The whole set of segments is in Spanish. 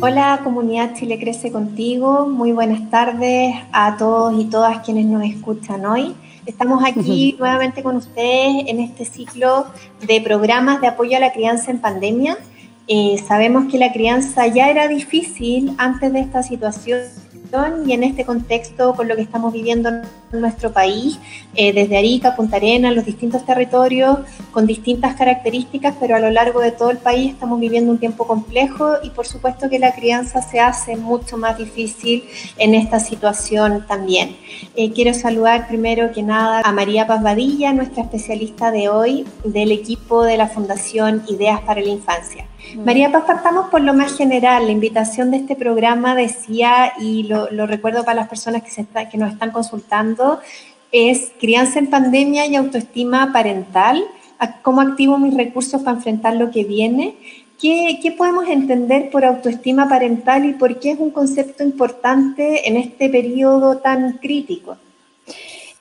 Hola comunidad Chile Crece contigo, muy buenas tardes a todos y todas quienes nos escuchan hoy. Estamos aquí nuevamente con ustedes en este ciclo de programas de apoyo a la crianza en pandemia. Eh, sabemos que la crianza ya era difícil antes de esta situación y en este contexto con lo que estamos viviendo en nuestro país, eh, desde Arica, Punta Arenas, los distintos territorios con distintas características, pero a lo largo de todo el país estamos viviendo un tiempo complejo y por supuesto que la crianza se hace mucho más difícil en esta situación también. Eh, quiero saludar primero que nada a María Paz Badilla, nuestra especialista de hoy del equipo de la Fundación Ideas para la Infancia. María Paz, partamos por lo más general. La invitación de este programa decía, y lo, recuerdo para las personas que nos están consultando, es crianza en pandemia y autoestima parental. ¿Cómo activo mis recursos para enfrentar lo que viene? ¿Qué, ¿Qué, podemos entender por autoestima parental y por qué es un concepto importante en este periodo tan crítico?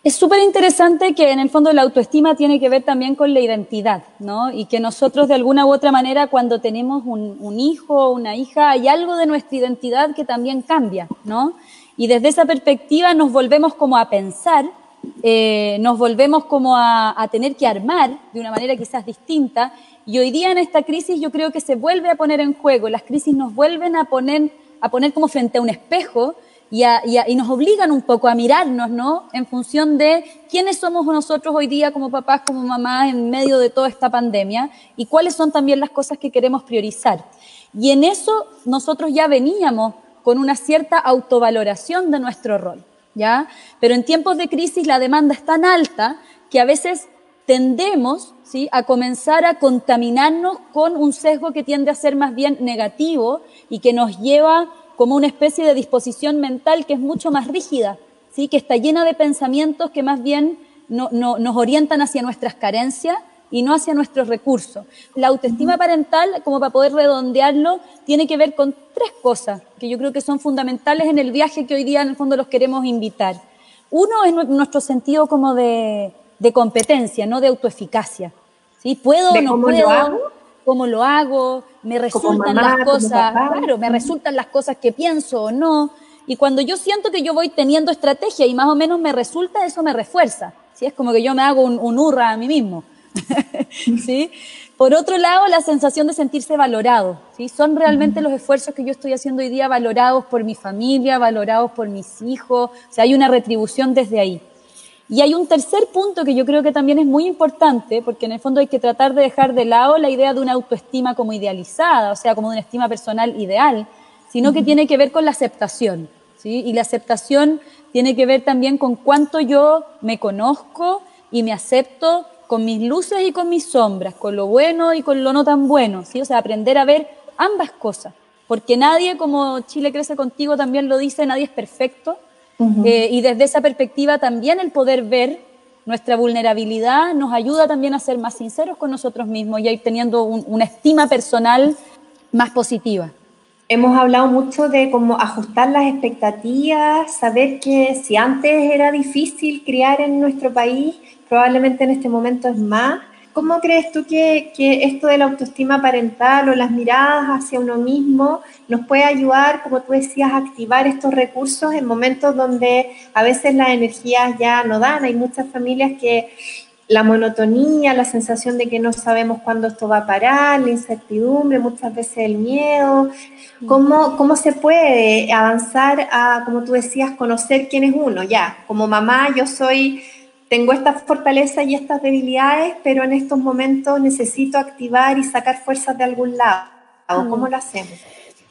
Es súper interesante que en el fondo la autoestima tiene que ver también con la identidad, ¿no? Y que nosotros de alguna u otra manera cuando tenemos un, hijo o una hija hay algo de nuestra identidad que también cambia, ¿no? Y desde esa perspectiva nos volvemos como a pensar, eh, nos volvemos como a, a tener que armar de una manera quizás distinta. Y hoy día en esta crisis yo creo que se vuelve a poner en juego, las crisis nos vuelven a poner, a poner como frente a un espejo y, nos obligan un poco a mirarnos, ¿no? En función de quiénes somos nosotros hoy día como papás, como mamás, en medio de toda esta pandemia y cuáles son también las cosas que queremos priorizar. Y en eso nosotros ya veníamos con una cierta autovaloración de nuestro rol, ¿ya? Pero en tiempos de crisis la demanda es tan alta que a veces tendemos ¿sí? a comenzar a contaminarnos con un sesgo que tiende a ser más bien negativo y que nos lleva como una especie de disposición mental que es mucho más rígida, ¿sí? que está llena de pensamientos que más bien no, nos orientan hacia nuestras carencias y no hacia nuestros recursos. La autoestima parental, como para poder redondearlo, tiene que ver con tres cosas que yo creo que son fundamentales en el viaje que hoy día en el fondo los queremos invitar. Uno es nuestro sentido como de, competencia, no de autoeficacia. ¿Sí? ¿Puedo o no puedo? Cómo lo hago, me resultan las cosas, claro, me resultan las cosas que pienso o no. Y cuando yo siento que yo voy teniendo estrategia y más o menos me resulta, eso me refuerza. ¿sí? Es como que yo me hago un, un hurra a mí mismo. ¿sí? Por otro lado, la sensación de sentirse valorado. ¿sí? Son realmente los esfuerzos que yo estoy haciendo hoy día valorados por mi familia, valorados por mis hijos. O sea, hay una retribución desde ahí. Y hay un tercer punto que yo creo que también es muy importante, porque en el fondo hay que tratar de dejar de lado la idea de una autoestima como idealizada, o sea, como de una estima personal ideal, sino que tiene que ver con la aceptación. ¿sí? Y la aceptación tiene que ver también con cuánto yo me conozco y me acepto con mis luces y con mis sombras, con lo bueno y con lo no tan bueno. ¿sí? O sea, aprender a ver ambas cosas. Porque nadie, como Chile crece contigo también lo dice, nadie es perfecto eh, y desde esa perspectiva también el poder ver nuestra vulnerabilidad nos ayuda también a ser más sinceros con nosotros mismos y ir teniendo una estima personal más positiva. Hemos hablado mucho de cómo ajustar las expectativas, saber que si antes era difícil criar en nuestro país, probablemente en este momento es más. ¿Cómo crees tú que, que, esto de la autoestima parental o las miradas hacia uno mismo nos puede ayudar, como tú decías, a activar estos recursos en momentos donde a veces las energías ya no dan? Hay muchas familias que la monotonía, la sensación de que no sabemos cuándo esto va a parar, la incertidumbre, muchas veces el miedo. ¿Cómo, cómo se puede avanzar a, como tú decías, conocer quién es uno? Ya, como mamá yo soy tengo estas fortalezas y estas debilidades, pero en estos momentos necesito activar y sacar fuerzas de algún lado. ¿Cómo mm. lo hacemos?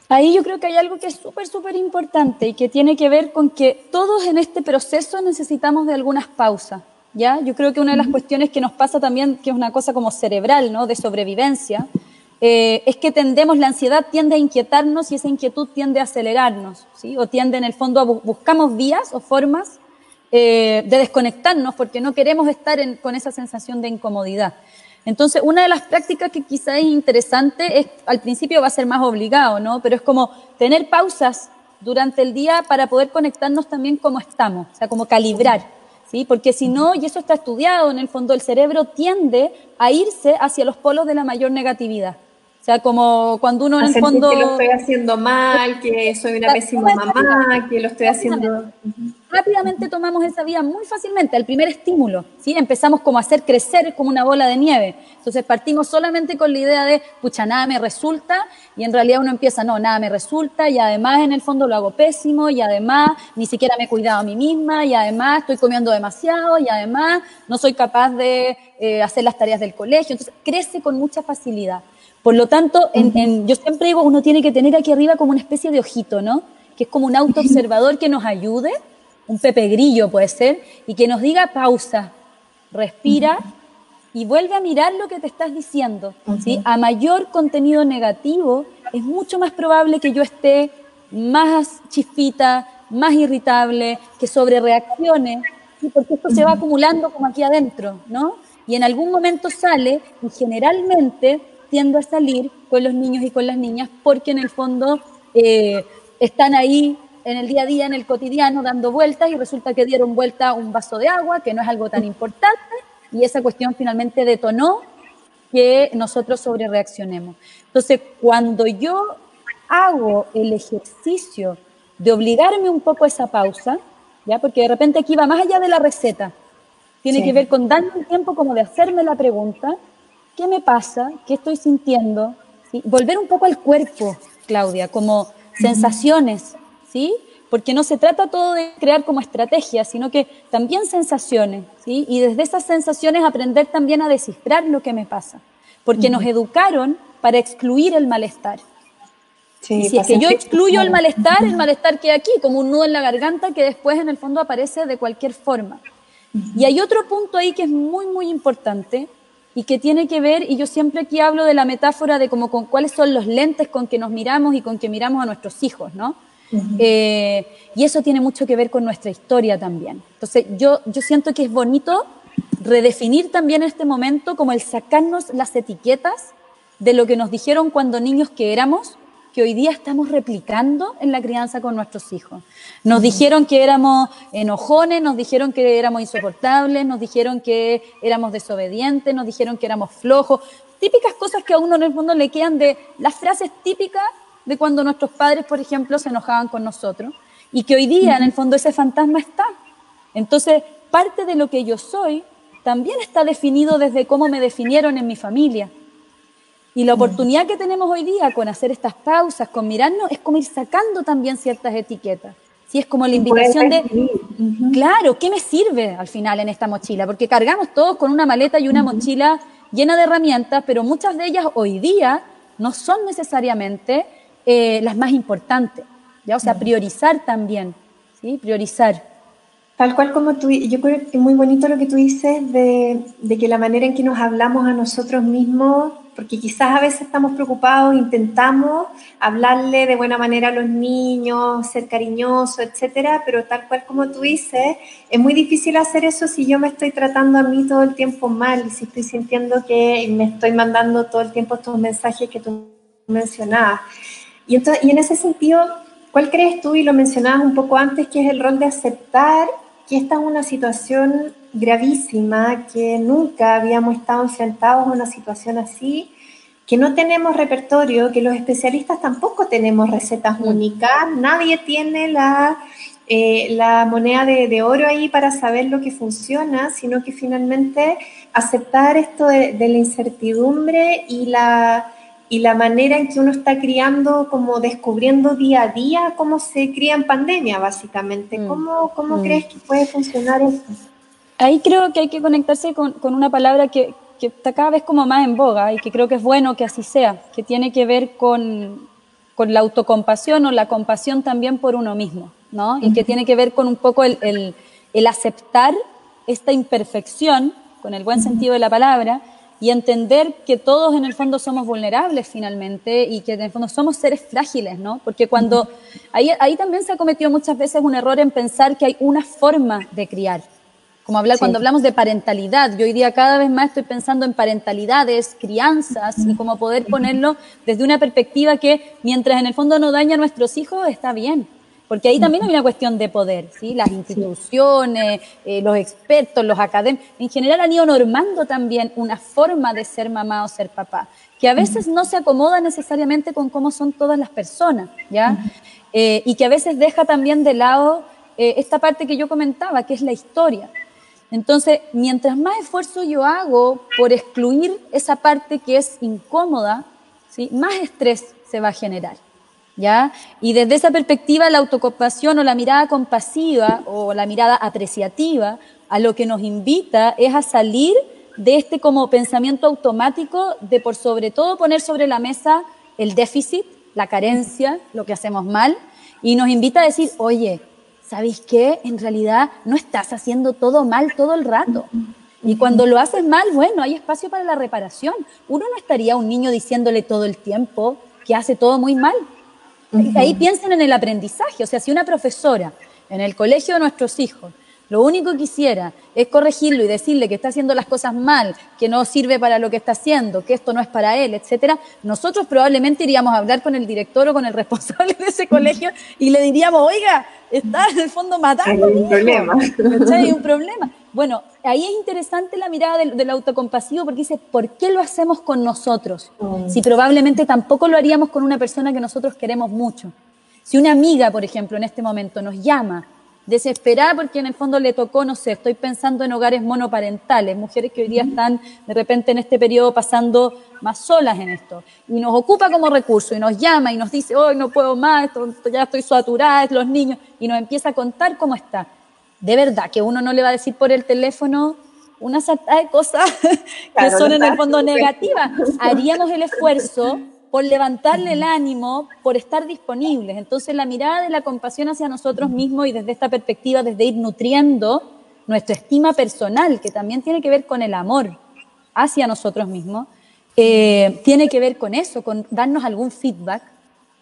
Ahí yo creo que hay algo que es súper, súper importante y que tiene que ver con que todos en este proceso necesitamos de algunas pausas. ¿ya? Yo creo que una de las cuestiones que nos pasa también, que es una cosa como cerebral, ¿no? de sobrevivencia, eh, es que tendemos, la ansiedad tiende a inquietarnos y esa inquietud tiende a acelerarnos, ¿sí? o tiende en el fondo a buscamos vías o formas eh, de desconectarnos porque no queremos estar con esa sensación de incomodidad. Entonces, una de las prácticas que quizá es interesante es, al principio va a ser más obligado, ¿no? Pero es como tener pausas durante el día para poder conectarnos también como estamos, o sea, como calibrar, ¿sí? Porque si no, y eso está estudiado, en el fondo el cerebro tiende a irse hacia los polos de la mayor negatividad. sea, como cuando uno en el fondo... que lo estoy haciendo mal, que soy una pésima mamá, que lo estoy haciendo... Rápidamente tomamos esa vía muy fácilmente, al primer estímulo, ¿sí? Empezamos como a hacer crecer como una bola de nieve. Entonces partimos solamente con la idea de, pucha, nada me resulta, y en realidad uno empieza, no, nada me resulta, y además en el fondo lo hago pésimo, y además ni siquiera me he cuidado a mí misma, y además estoy comiendo demasiado, y además no soy capaz de eh, hacer las tareas del colegio. Entonces crece con mucha facilidad. Por lo tanto, en, yo siempre digo, uno tiene que tener aquí arriba como una especie de ojito, ¿no? Que es como un autoobservador que nos ayude, un pepe grillo puede ser, y que nos diga pausa, respira y vuelve a mirar lo que te estás diciendo. ¿sí? A mayor contenido negativo, es mucho más probable que yo esté más chispita, más irritable, que sobre reaccione, porque esto se va acumulando como aquí adentro, ¿no? Y en algún momento sale y generalmente tiendo a salir con los niños y con las niñas porque en el fondo eh, están ahí en el día a día, en el cotidiano, dando vueltas y resulta que dieron vuelta un vaso de agua, que no es algo tan importante, y esa cuestión finalmente detonó que nosotros sobre reaccionemos. Entonces, cuando yo hago el ejercicio de obligarme un poco a esa pausa, ¿ya? porque de repente aquí va más allá de la receta, tiene que ver con darme el tiempo como de hacerme la pregunta ¿qué me pasa? ¿Qué estoy sintiendo? Volver un poco al cuerpo, Claudia, como sensaciones, ¿sí? Porque no se trata todo de crear como estrategia, sino que también sensaciones, ¿sí? Y desde esas sensaciones aprender también a descifrar lo que me pasa, porque nos educaron para excluir el malestar. Sí, si es que yo excluyo el malestar, el malestar queda aquí, como un nudo en la garganta que después en el fondo aparece de cualquier forma. Y hay otro punto ahí que es muy, muy importante, y que tiene que ver, y yo siempre aquí hablo de la metáfora de como con cuáles son los lentes con que nos miramos y con que miramos a nuestros hijos, ¿no? Eh, y eso tiene mucho que ver con nuestra historia también. Entonces, yo, yo siento que es bonito redefinir también este momento como el sacarnos las etiquetas de lo que nos dijeron cuando niños que éramos que hoy día estamos replicando en la crianza con nuestros hijos. Nos dijeron que éramos enojones, nos dijeron que éramos insoportables, nos dijeron que éramos desobedientes, nos dijeron que éramos flojos. Típicas cosas que a uno en el mundo le quedan de las frases típicas de cuando nuestros padres, por ejemplo, se enojaban con nosotros. Y que hoy día, en el fondo, ese fantasma está. Entonces, parte de lo que yo soy también está definido desde cómo me definieron en mi familia. Y la oportunidad que tenemos hoy día con hacer estas pausas, con mirarnos, es como ir sacando también ciertas etiquetas. Sí, es como la invitación de, claro, ¿qué me sirve al final en esta mochila? Porque cargamos todos con una maleta y una mochila llena de herramientas, pero muchas de ellas hoy día no son necesariamente eh, las más importantes. ¿ya? O sea, priorizar también, ¿sí? Priorizar. Tal cual como tú, yo creo que es muy bonito lo que tú dices de, de que la manera en que nos hablamos a nosotros mismos porque quizás a veces estamos preocupados, intentamos hablarle de buena manera a los niños, ser cariñosos, etcétera, pero tal cual como tú dices, es muy difícil hacer eso si yo me estoy tratando a mí todo el tiempo mal y si estoy sintiendo que me estoy mandando todo el tiempo estos mensajes que tú mencionabas. Y, entonces, y en ese sentido, ¿cuál crees tú, y lo mencionabas un poco antes, que es el rol de aceptar que esta es una situación gravísima, que nunca habíamos estado enfrentados a una situación así, que no tenemos repertorio, que los especialistas tampoco tenemos recetas mm. únicas, nadie tiene la, eh, la moneda de, oro ahí para saber lo que funciona, sino que finalmente aceptar esto de la incertidumbre y la y la manera en que uno está criando, como descubriendo día a día cómo se cría en pandemia, básicamente. Mm. ¿Cómo, cómo mm. crees que puede funcionar eso? Ahí creo que hay que conectarse con, con una palabra que, que, está cada vez como más en boga y que creo que es bueno que así sea, que tiene que ver con, con la autocompasión o la compasión también por uno mismo, ¿no? Y que tiene que ver con un poco el, el, el aceptar esta imperfección, con el buen sentido de la palabra, y entender que todos en el fondo somos vulnerables finalmente y que en el fondo somos seres frágiles, ¿no? Porque cuando ahí, ahí también se ha cometido muchas veces un error en pensar que hay una forma de criar. Como hablar, cuando hablamos de parentalidad, yo hoy día cada vez más estoy pensando en parentalidades, crianzas y cómo poder ponerlo desde una perspectiva que mientras en el fondo no daña a nuestros hijos, está bien. Porque ahí también hay una cuestión de poder, ¿sí? Las instituciones, eh, los expertos, los académicos, en general han ido normando también una forma de ser mamá o ser papá, que a veces no se acomoda necesariamente con cómo son todas las personas, ¿ya? Eh, y que a veces deja también de lado eh, esta parte que yo comentaba, que es la historia. Entonces, mientras más esfuerzo yo hago por excluir esa parte que es incómoda, ¿sí? más estrés se va a generar. ¿Ya? Y desde esa perspectiva, la autocompasión o la mirada compasiva o la mirada apreciativa a lo que nos invita es a salir de este como pensamiento automático de por sobre todo poner sobre la mesa el déficit, la carencia, lo que hacemos mal, y nos invita a decir, oye, ¿sabéis qué? En realidad no estás haciendo todo mal todo el rato. Y cuando lo haces mal, bueno, hay espacio para la reparación. Uno no estaría un niño diciéndole todo el tiempo que hace todo muy mal. Ahí piensen en el aprendizaje. O sea, si una profesora en el colegio de nuestros hijos lo único que quisiera es corregirlo y decirle que está haciendo las cosas mal, que no sirve para lo que está haciendo, que esto no es para él, etcétera, nosotros probablemente iríamos a hablar con el director o con el responsable de ese colegio y le diríamos, oiga, está en el fondo matando. Hay un problema. Hay un problema. Bueno, ahí es interesante la mirada del, autocompasivo porque dice, ¿por qué lo hacemos con nosotros? Mm. Si probablemente tampoco lo haríamos con una persona que nosotros queremos mucho. Si una amiga, por ejemplo, en este momento nos llama desesperada porque en el fondo le tocó, no sé, estoy pensando en hogares monoparentales, mujeres que hoy día están de repente en este periodo pasando más solas en esto, y nos ocupa como recurso y nos llama y nos dice, hoy no puedo más, ya estoy saturada, los niños, y nos empieza a contar cómo está. De verdad que uno no le va a decir por el teléfono una sarta de cosas que son en el fondo negativas. Haríamos el esfuerzo por levantarle el ánimo, por estar disponibles. Entonces la mirada de la compasión hacia nosotros mismos y desde esta perspectiva, desde ir nutriendo nuestra estima personal, que también tiene que ver con el amor hacia nosotros mismos, eh, tiene que ver con eso, con darnos algún feedback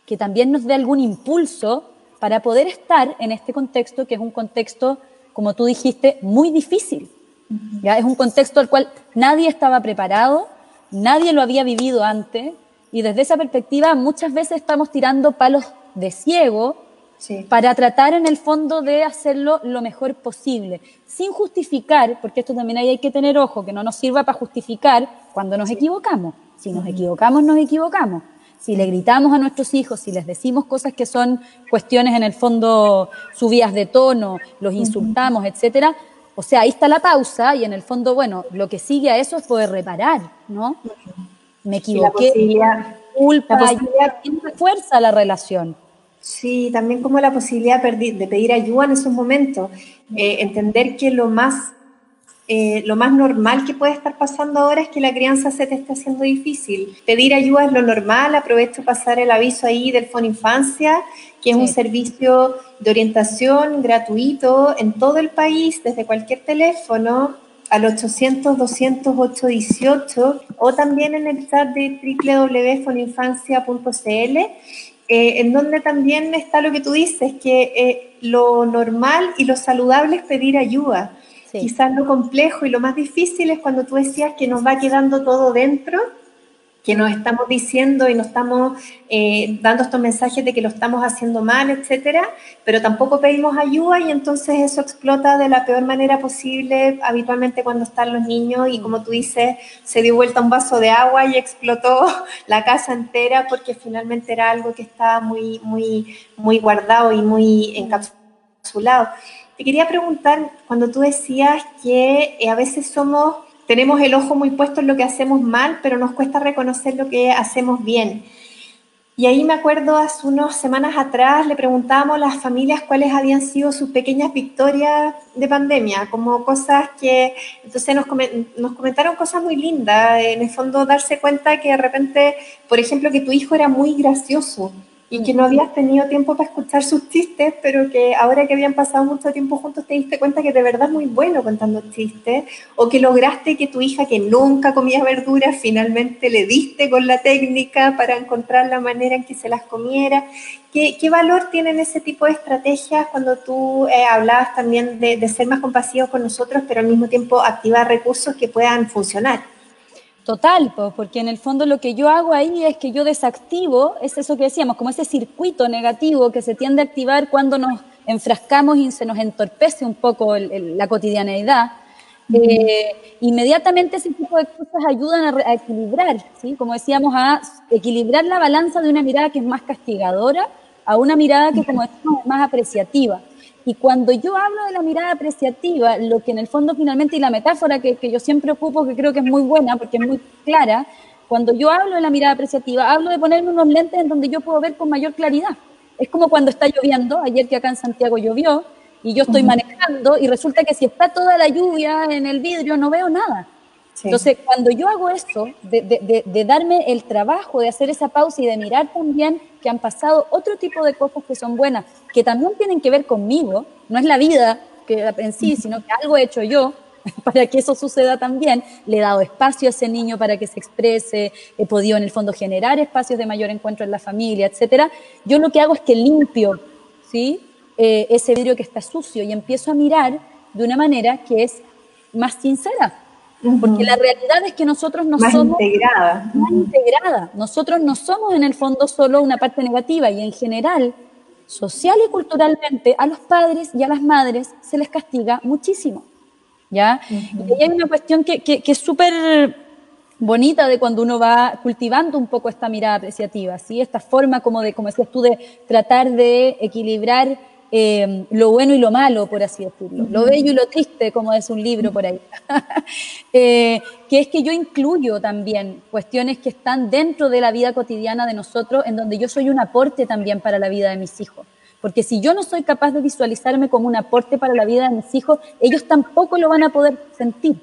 que también nos dé algún impulso para poder estar en este contexto, que es un contexto, como tú dijiste, muy difícil. ¿ya? Es un contexto al cual nadie estaba preparado, nadie lo había vivido antes, y desde esa perspectiva muchas veces estamos tirando palos de ciego para tratar en el fondo de hacerlo lo mejor posible, sin justificar, porque esto también hay que tener ojo, que no nos sirva para justificar cuando nos equivocamos. Si nos equivocamos, nos equivocamos. Si le gritamos a nuestros hijos, si les decimos cosas que son cuestiones en el fondo subidas de tono, los insultamos, etcétera, o sea, ahí está la pausa y en el fondo, bueno, lo que sigue a eso es poder reparar, ¿no? Me equivoqué, la culpa, la fuerza la relación. Sí, también como la posibilidad de pedir ayuda en esos momentos, eh, entender que lo más, eh, lo más normal que puede estar pasando ahora es que la crianza se te está haciendo difícil. Pedir ayuda es lo normal, aprovecho pasar el aviso ahí del Fono Infancia, que es un servicio de orientación gratuito en todo el país, desde cualquier teléfono, al 800-200-818 o también en el chat de www.foninfancia.cl, eh, en donde también está lo que tú dices, que eh, lo normal y lo saludable es pedir ayuda. Quizás lo complejo y lo más difícil es cuando tú decías que nos va quedando todo dentro que nos estamos diciendo y nos estamos eh, dando estos mensajes de que lo estamos haciendo mal, etcétera, pero tampoco pedimos ayuda y entonces eso explota de la peor manera posible habitualmente cuando están los niños y como tú dices, se dio vuelta un vaso de agua y explotó la casa entera porque finalmente era algo que estaba muy, muy, muy guardado y muy encapsulado. Te quería preguntar, cuando tú decías que eh, a veces somos tenemos el ojo muy puesto en lo que hacemos mal, pero nos cuesta reconocer lo que hacemos bien. Y ahí me acuerdo hace unas semanas atrás le preguntábamos a las familias cuáles habían sido sus pequeñas victorias de pandemia, como cosas que, entonces nos, comentaron cosas muy lindas, en el fondo darse cuenta que de repente, por ejemplo, que tu hijo era muy gracioso y que no habías tenido tiempo para escuchar sus chistes, pero que ahora que habían pasado mucho tiempo juntos te diste cuenta que de verdad es muy bueno contando chistes, o que lograste que tu hija que nunca comía verduras finalmente le diste con la técnica para encontrar la manera en que se las comiera. ¿Qué, qué valor tienen ese tipo de estrategias cuando tú eh, hablabas también de, de ser más compasivos con nosotros, pero al mismo tiempo activar recursos que puedan funcionar? Total, porque en el fondo lo que yo hago ahí es que yo desactivo, es eso que decíamos, como ese circuito negativo que se tiende a activar cuando nos enfrascamos y se nos entorpece un poco la cotidianeidad. Eh, inmediatamente ese tipo de cosas ayudan a, a, equilibrar, ¿sí? como decíamos, a equilibrar la balanza de una mirada que es más castigadora a una mirada que, como decíamos, es más apreciativa. Y cuando yo hablo de la mirada apreciativa, lo que en el fondo finalmente, y la metáfora que, que yo siempre ocupo, que creo que es muy buena porque es muy clara, cuando yo hablo de la mirada apreciativa, hablo de ponerme unos lentes en donde yo puedo ver con mayor claridad. Es como cuando está lloviendo, ayer que acá en Santiago llovió, y yo estoy manejando y resulta que si está toda la lluvia en el vidrio no veo nada. Entonces, cuando yo hago eso, de, de, de, darme el trabajo, de hacer esa pausa y de mirar también que han pasado otro tipo de cosas que son buenas, que también tienen que ver conmigo, no es la vida que en sí, sino que algo he hecho yo para que eso suceda también, le he dado espacio a ese niño para que se exprese, he podido en el fondo generar espacios de mayor encuentro en la familia, etcétera. Yo lo que hago es que limpio, ¿sí? Eh, ese vidrio que está sucio y empiezo a mirar de una manera que es más sincera porque la realidad es que nosotros no somos integrada. más integrada. Nosotros no somos en el fondo solo una parte negativa y en general, social y culturalmente, a los padres y a las madres se les castiga muchísimo. ¿ya? Y hay una cuestión que, que, que es súper bonita de cuando uno va cultivando un poco esta mirada apreciativa, ¿sí? esta forma como de, como decías tú, de tratar de equilibrar eh, lo bueno y lo malo, por así decirlo, lo bello y lo triste, como es un libro por ahí, eh, que es que yo incluyo también cuestiones que están dentro de la vida cotidiana de nosotros, en donde yo soy un aporte también para la vida de mis hijos. Porque si yo no soy capaz de visualizarme como un aporte para la vida de mis hijos, ellos tampoco lo van a poder sentir.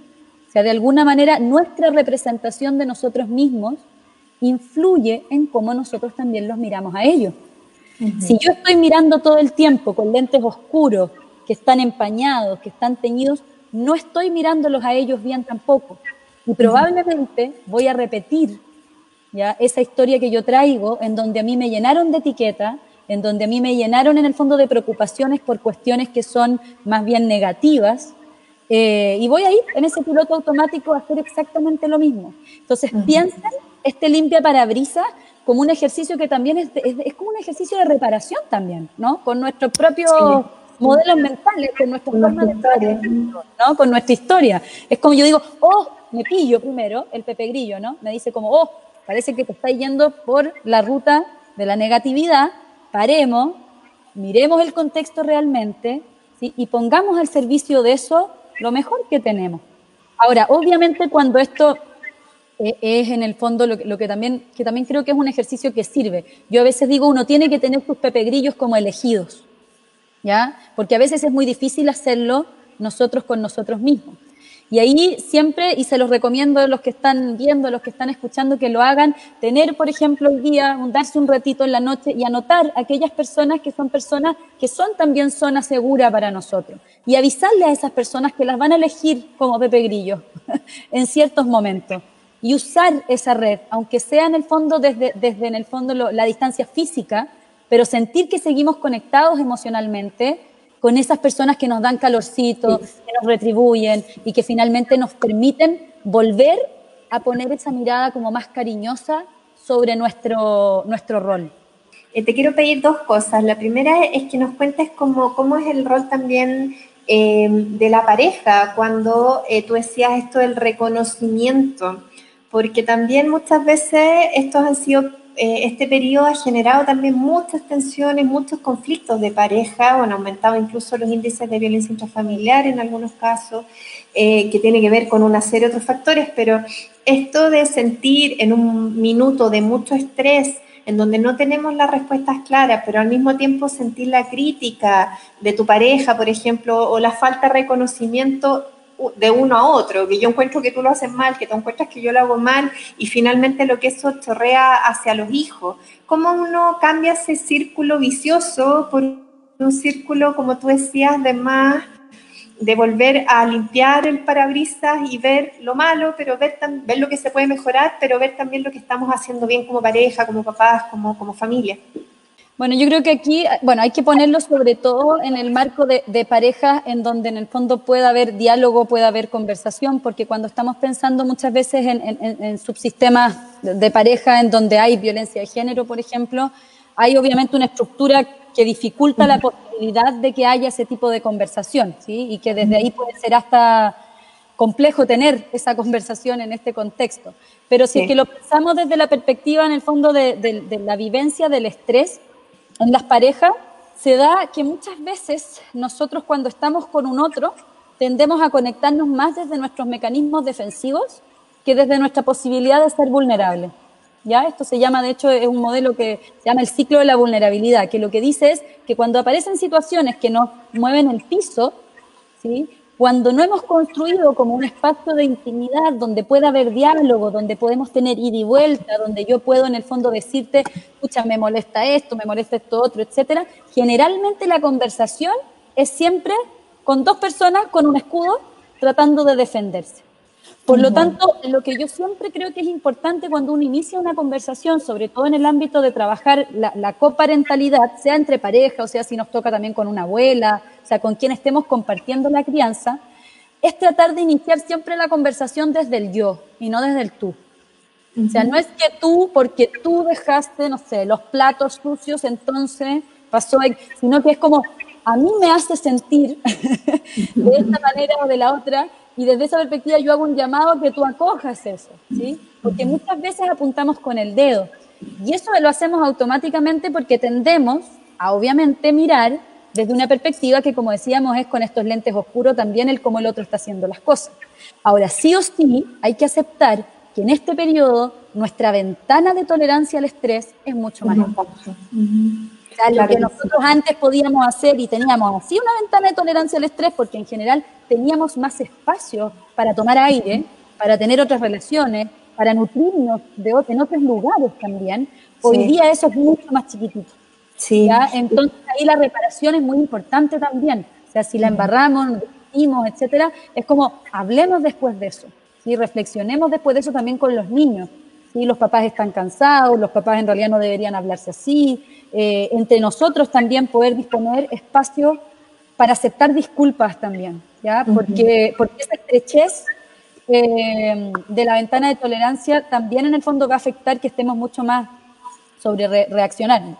O sea, de alguna manera nuestra representación de nosotros mismos influye en cómo nosotros también los miramos a ellos. Si yo estoy mirando todo el tiempo con lentes oscuros, que están empañados, que están teñidos, no estoy mirándolos a ellos bien tampoco. Y probablemente voy a repetir ¿ya? esa historia que yo traigo, en donde a mí me llenaron de etiqueta, en donde a mí me llenaron en el fondo de preocupaciones por cuestiones que son más bien negativas, eh, y voy a ir en ese piloto automático a hacer exactamente lo mismo. Entonces, piensen este limpia parabrisas como un ejercicio que también es, es, como un ejercicio de reparación también, ¿no? Con nuestros propios modelos mentales, con nuestra forma de ¿no? Con nuestra historia. Es como yo digo, oh, me pillo primero, el Pepe Grillo, ¿no? Me dice como, oh, parece que te está yendo por la ruta de la negatividad, paremos, miremos el contexto realmente ¿sí? y pongamos al servicio de eso lo mejor que tenemos. Ahora, obviamente cuando esto es en el fondo lo, que, también, que también creo que es un ejercicio que sirve. Yo a veces digo, uno tiene que tener sus pepegrillos como elegidos, ¿ya? Porque a veces es muy difícil hacerlo nosotros con nosotros mismos. Y ahí siempre, y se los recomiendo a los que están viendo, a los que están escuchando, que lo hagan, tener, por ejemplo, el día, darse un ratito en la noche y anotar aquellas personas que son personas que son también zona segura para nosotros. Y avisarle a esas personas que las van a elegir como Pepe Grillo en ciertos momentos y usar esa red, aunque sea en el fondo desde, desde en el fondo la distancia física, pero sentir que seguimos conectados emocionalmente con esas personas que nos dan calorcito, que nos retribuyen y que finalmente nos permiten volver a poner esa mirada como más cariñosa sobre nuestro, nuestro rol. Eh, te quiero pedir dos cosas. La primera es que nos cuentes cómo, cómo es el rol también eh, de la pareja cuando eh, tú decías esto del reconocimiento porque también muchas veces estos han sido, eh, este periodo ha generado también muchas tensiones, muchos conflictos de pareja, han aumentado incluso los índices de violencia intrafamiliar en algunos casos, eh, que tiene que ver con una serie de otros factores, pero esto de sentir en un minuto de mucho estrés, en donde no tenemos las respuestas claras, pero al mismo tiempo sentir la crítica de tu pareja, por ejemplo, o la falta de reconocimiento, de uno a otro, que yo encuentro que tú lo haces mal, que tú encuentras que yo lo hago mal, y finalmente lo que eso chorrea hacia los hijos. ¿Cómo uno cambia ese círculo vicioso por un círculo, como tú decías, de más, de volver a limpiar el parabrisas y ver lo malo, pero ver, ver lo que se puede mejorar, pero ver también lo que estamos haciendo bien como pareja, como papás, como, como familia? Bueno, yo creo que aquí, bueno, hay que ponerlo sobre todo en el marco de, de parejas en donde en el fondo pueda haber diálogo, pueda haber conversación, porque cuando estamos pensando muchas veces en, en, en subsistemas de pareja en donde hay violencia de género, por ejemplo, hay obviamente una estructura que dificulta la posibilidad de que haya ese tipo de conversación, ¿sí? Y que desde ahí puede ser hasta complejo tener esa conversación en este contexto. Pero si es que lo pensamos desde la perspectiva, en el fondo, de, de, de la vivencia del estrés, en las parejas se da que muchas veces nosotros cuando estamos con un otro tendemos a conectarnos más desde nuestros mecanismos defensivos que desde nuestra posibilidad de ser vulnerable. ¿Ya? Esto se llama, de hecho, es un modelo que se llama el ciclo de la vulnerabilidad, que lo que dice es que cuando aparecen situaciones que nos mueven el piso, ¿sí? Cuando no hemos construido como un espacio de intimidad donde pueda haber diálogo, donde podemos tener ida y vuelta, donde yo puedo en el fondo decirte, escucha, me molesta esto, me molesta esto otro, etcétera, generalmente la conversación es siempre con dos personas con un escudo tratando de defenderse. Por lo tanto, lo que yo siempre creo que es importante cuando uno inicia una conversación, sobre todo en el ámbito de trabajar la, la, coparentalidad, sea entre pareja, o sea, si nos toca también con una abuela, o sea, con quien estemos compartiendo la crianza, es tratar de iniciar siempre la conversación desde el yo y no desde el tú. O sea, no es que tú, porque tú dejaste, no sé, los platos sucios, entonces pasó, sino que es como, a mí me hace sentir de esta manera o de la otra, y desde esa perspectiva yo hago un llamado a que tú acojas eso, ¿sí? Porque muchas veces apuntamos con el dedo. Y eso lo hacemos automáticamente porque tendemos a obviamente mirar desde una perspectiva que, como decíamos, es con estos lentes oscuros también el cómo el otro está haciendo las cosas. Ahora, sí o sí, hay que aceptar que en este periodo nuestra ventana de tolerancia al estrés es mucho más baja. O sea, lo que nosotros antes podíamos hacer y teníamos así una ventana de tolerancia al estrés, porque en general teníamos más espacio para tomar aire, para tener otras relaciones, para nutrirnos de, en otros lugares también. Hoy sí. día eso es mucho más chiquitito. Sí. ¿ya? Entonces ahí la reparación es muy importante también. O sea, si la embarramos, nos vestimos, etcétera, es como hablemos después de eso. ¿sí? Reflexionemos después de eso también con los niños. ¿sí? Los papás están cansados, los papás en realidad no deberían hablarse así. Eh, entre nosotros también poder disponer espacio para aceptar disculpas también. ¿ya? Porque, porque esa estrechez eh, de la ventana de tolerancia también en el fondo va a afectar que estemos mucho más sobre re reaccionando.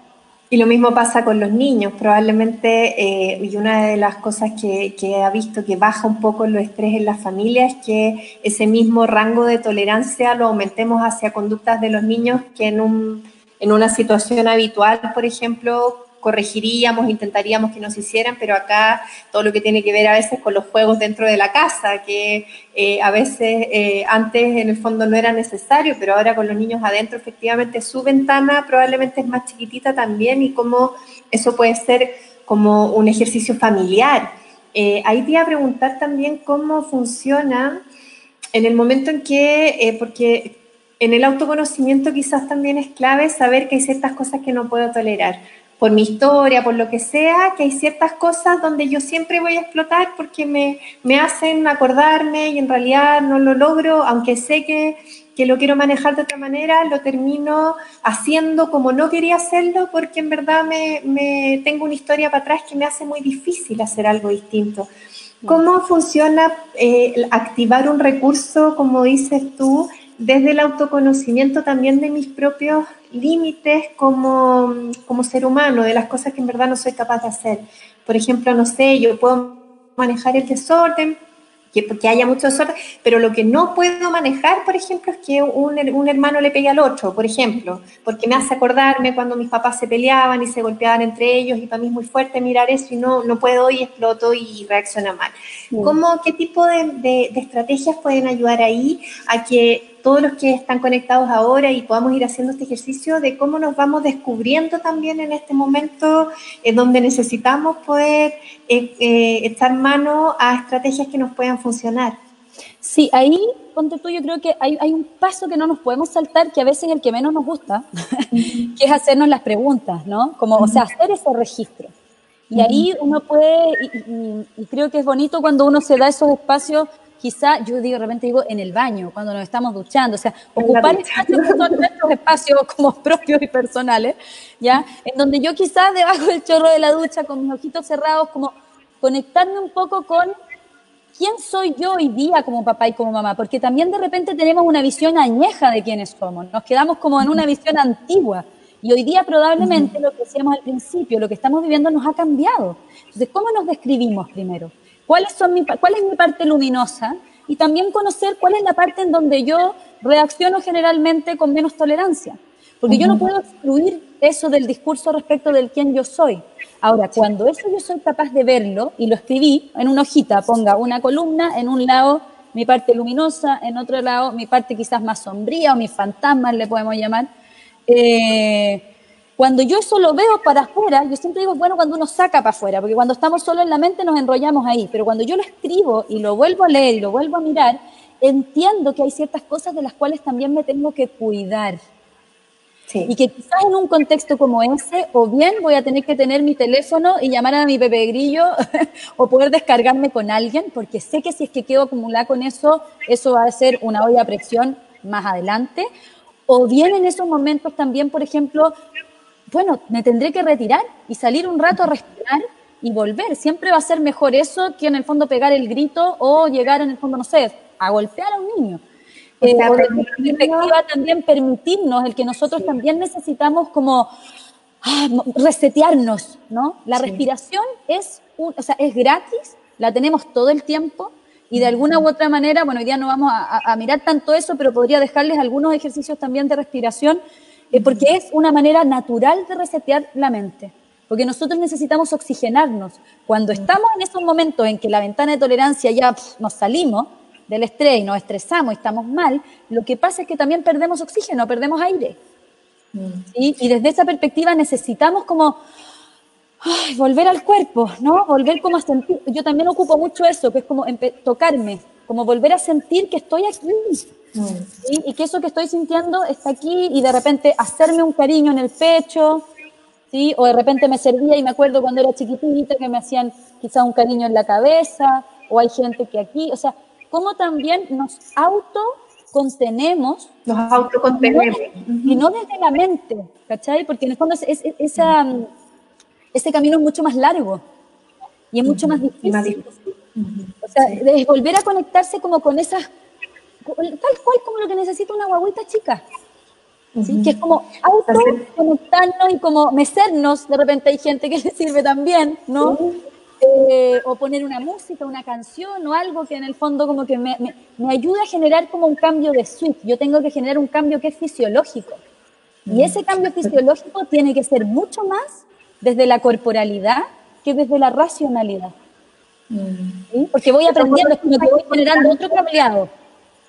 Y lo mismo pasa con los niños, probablemente, eh, y una de las cosas que, que, ha visto que baja un poco el estrés en las familias es que ese mismo rango de tolerancia lo aumentemos hacia conductas de los niños que en, un, en una situación habitual, por ejemplo, corregiríamos, intentaríamos que nos hicieran, pero acá todo lo que tiene que ver a veces con los juegos dentro de la casa, que eh, a veces eh, antes en el fondo no era necesario, pero ahora con los niños adentro efectivamente su ventana probablemente es más chiquitita también y cómo eso puede ser como un ejercicio familiar. Eh, ahí te iba a preguntar también cómo funciona en el momento en que, eh, porque en el autoconocimiento quizás también es clave saber que hay ciertas cosas que no puedo tolerar por mi historia, por lo que sea, que hay ciertas cosas donde yo siempre voy a explotar porque me, me hacen acordarme y en realidad no lo logro, aunque sé que, que, lo quiero manejar de otra manera, lo termino haciendo como no quería hacerlo porque en verdad me, me tengo una historia para atrás que me hace muy difícil hacer algo distinto. ¿Cómo funciona eh, activar un recurso, como dices tú, desde el autoconocimiento también de mis propios límites como, como ser humano, de las cosas que en verdad no soy capaz de hacer. Por ejemplo, no sé, yo puedo manejar el desorden, que, que, haya mucho desorden, pero lo que no puedo manejar, por ejemplo, es que un, un, hermano le pegue al otro, por ejemplo, porque me hace acordarme cuando mis papás se peleaban y se golpeaban entre ellos y para mí es muy fuerte mirar eso y no, no puedo y exploto y reacciona mal. Mm. ¿Cómo, ¿Qué tipo de, de, de estrategias pueden ayudar ahí a que todos los que están conectados ahora y podamos ir haciendo este ejercicio de cómo nos vamos descubriendo también en este momento eh, donde necesitamos poder eh, eh, echar mano a estrategias que nos puedan funcionar. Sí, ahí, ponte tú, yo creo que hay, hay, un paso que no nos podemos saltar, que a veces es el que menos nos gusta, que es hacernos las preguntas, ¿no? Como, o sea, hacer ese registro. Y ahí uno puede, y, y, y creo que es bonito cuando uno se da esos espacios quizá yo digo, de repente digo en el baño, cuando nos estamos duchando, o sea, ocupar espacios que son nuestros espacios como propios y personales, ¿ya? En donde yo quizás debajo del chorro de la ducha, con mis ojitos cerrados, como conectarme un poco con quién soy yo hoy día como papá y como mamá, porque también de repente tenemos una visión añeja de quiénes somos, nos quedamos como en una visión antigua. Y hoy día probablemente lo que decíamos al principio, lo que estamos viviendo nos ha cambiado. Entonces, ¿cómo nos describimos primero? ¿Cuáles son mi, ¿Cuál es mi parte luminosa? Y también conocer cuál es la parte en donde yo reacciono generalmente con menos tolerancia. Porque yo no puedo excluir eso del discurso respecto del quién yo soy. Ahora, cuando eso yo soy capaz de verlo, y lo escribí en una hojita, ponga una columna, en un lado mi parte luminosa, en otro lado mi parte quizás más sombría o mis fantasmas le podemos llamar. Eh, cuando yo eso lo veo para afuera, yo siempre digo, bueno, cuando uno saca para afuera, porque cuando estamos solo en la mente nos enrollamos ahí, pero cuando yo lo escribo y lo vuelvo a leer y lo vuelvo a mirar, entiendo que hay ciertas cosas de las cuales también me tengo que cuidar. Y que quizás en un contexto como ese, o bien voy a tener que tener mi teléfono y llamar a mi Pepe Grillo, o poder descargarme con alguien, porque sé que si es que quedo acumulada con eso, eso va a ser una olla a presión más adelante. O bien en esos momentos también, por ejemplo, bueno, me tendré que retirar y salir un rato a respirar y volver. Siempre va a ser mejor eso que en el fondo pegar el grito o llegar en el fondo, no sé, a golpear a un niño. Eh, perspectiva también permitirnos el que nosotros también necesitamos como ah, resetearnos, ¿no? La respiración es, o sea, es gratis, la tenemos todo el tiempo y de alguna u otra manera, bueno, hoy día no vamos a, mirar tanto eso, pero podría dejarles algunos ejercicios también de respiración, eh, porque es una manera natural de resetear la mente porque nosotros necesitamos oxigenarnos. Cuando estamos en esos momentos en que la ventana de tolerancia ya nos salimos, del estrés y nos estresamos y estamos mal, lo que pasa es que también perdemos oxígeno, perdemos aire. Y desde esa perspectiva necesitamos como volver al cuerpo, ¿no? Volver como a sentir. Yo también ocupo mucho eso, que es como tocarme, como volver a sentir que estoy aquí. Mm. Y que eso que estoy sintiendo está aquí y de repente hacerme un cariño en el pecho, ¿sí? O de repente me servía y me acuerdo cuando era chiquitita que me hacían quizá un cariño en la cabeza, o hay gente que aquí, o sea, cómo también nos autocontenemos. Nos autocontenemos. Y no desde la mente, ¿cachai? Porque en el fondo es, esa, ese camino es mucho más largo y es mucho más difícil. O sea, es volver a conectarse como con esas, tal cual como lo que necesita una guaguita chica. ¿sí? Que es como autoconectarnos y como mecernos, de repente hay gente que le sirve también, ¿no? Eh, o poner una música, una canción o algo que en el fondo como que me, me, ayude a generar como un cambio de switch. Yo tengo que generar un cambio que es fisiológico. Y mm. ese cambio fisiológico tiene que ser mucho más desde la corporalidad que desde la racionalidad. Mm. Porque voy aprendiendo, es como que voy generando otro cableado.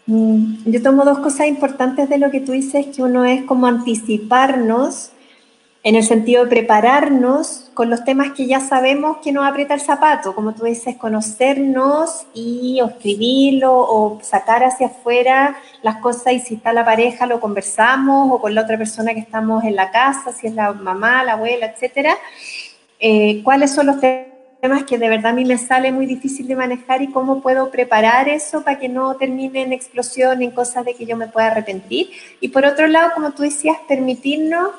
Mm. Yo tomo dos cosas importantes de lo que tú dices, que uno es como anticiparnos en el sentido de prepararnos con los temas que ya sabemos que nos aprieta el zapato, como tú dices, conocernos y escribirlo o sacar hacia afuera las cosas y si está la pareja lo conversamos o con la otra persona que estamos en la casa, si es la mamá, la abuela, etcétera. Eh, ¿Cuáles son los temas que de verdad a mí me sale muy difícil de manejar y cómo puedo preparar eso para que no termine en explosión, en cosas de que yo me pueda arrepentir? Y por otro lado, como tú decías, permitirnos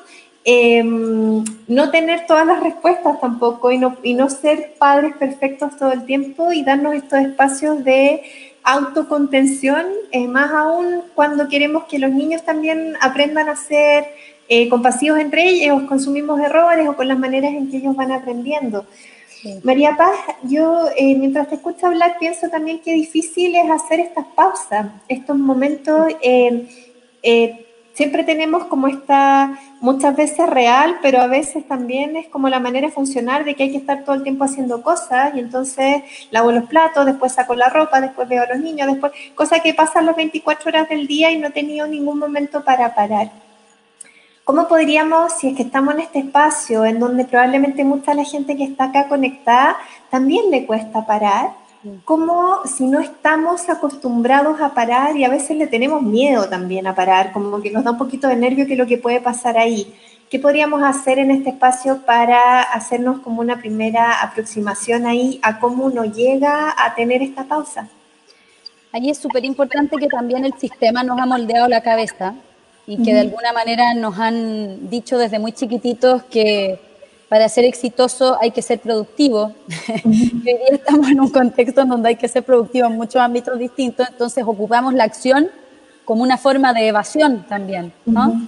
Em, no tener todas las respuestas tampoco y no, y no ser padres perfectos todo el tiempo y darnos estos espacios de autocontención, eh, más aún cuando queremos que los niños también aprendan a ser eh, compasivos entre ellos, con sus mismos errores o con las maneras en que ellos van aprendiendo. María Paz, yo eh, mientras te escucho hablar pienso también que difícil es hacer estas pausas, estos momentos siempre tenemos como esta, muchas veces real, pero a veces también es como la manera de funcionar de que hay que estar todo el tiempo haciendo cosas y entonces lavo los platos, después saco la ropa, después veo a los niños, después, cosa que pasan las 24 horas del día y no he tenido ningún momento para parar. ¿Cómo podríamos, si es que estamos en este espacio en donde probablemente mucha la gente que está acá conectada también le cuesta parar? como si no estamos acostumbrados a parar y a veces le tenemos miedo también a parar, como que nos da un poquito de nervio que lo que puede pasar ahí. ¿Qué podríamos hacer en este espacio para hacernos como una primera aproximación ahí a cómo uno llega a tener esta pausa? Ahí es súper importante que también el sistema nos ha moldeado la cabeza y que de alguna manera nos han dicho desde muy chiquititos que para ser exitoso hay que ser productivo. hoy día estamos en un contexto en donde hay que ser productivo en muchos ámbitos distintos, entonces ocupamos la acción como una forma de evasión también, ¿no?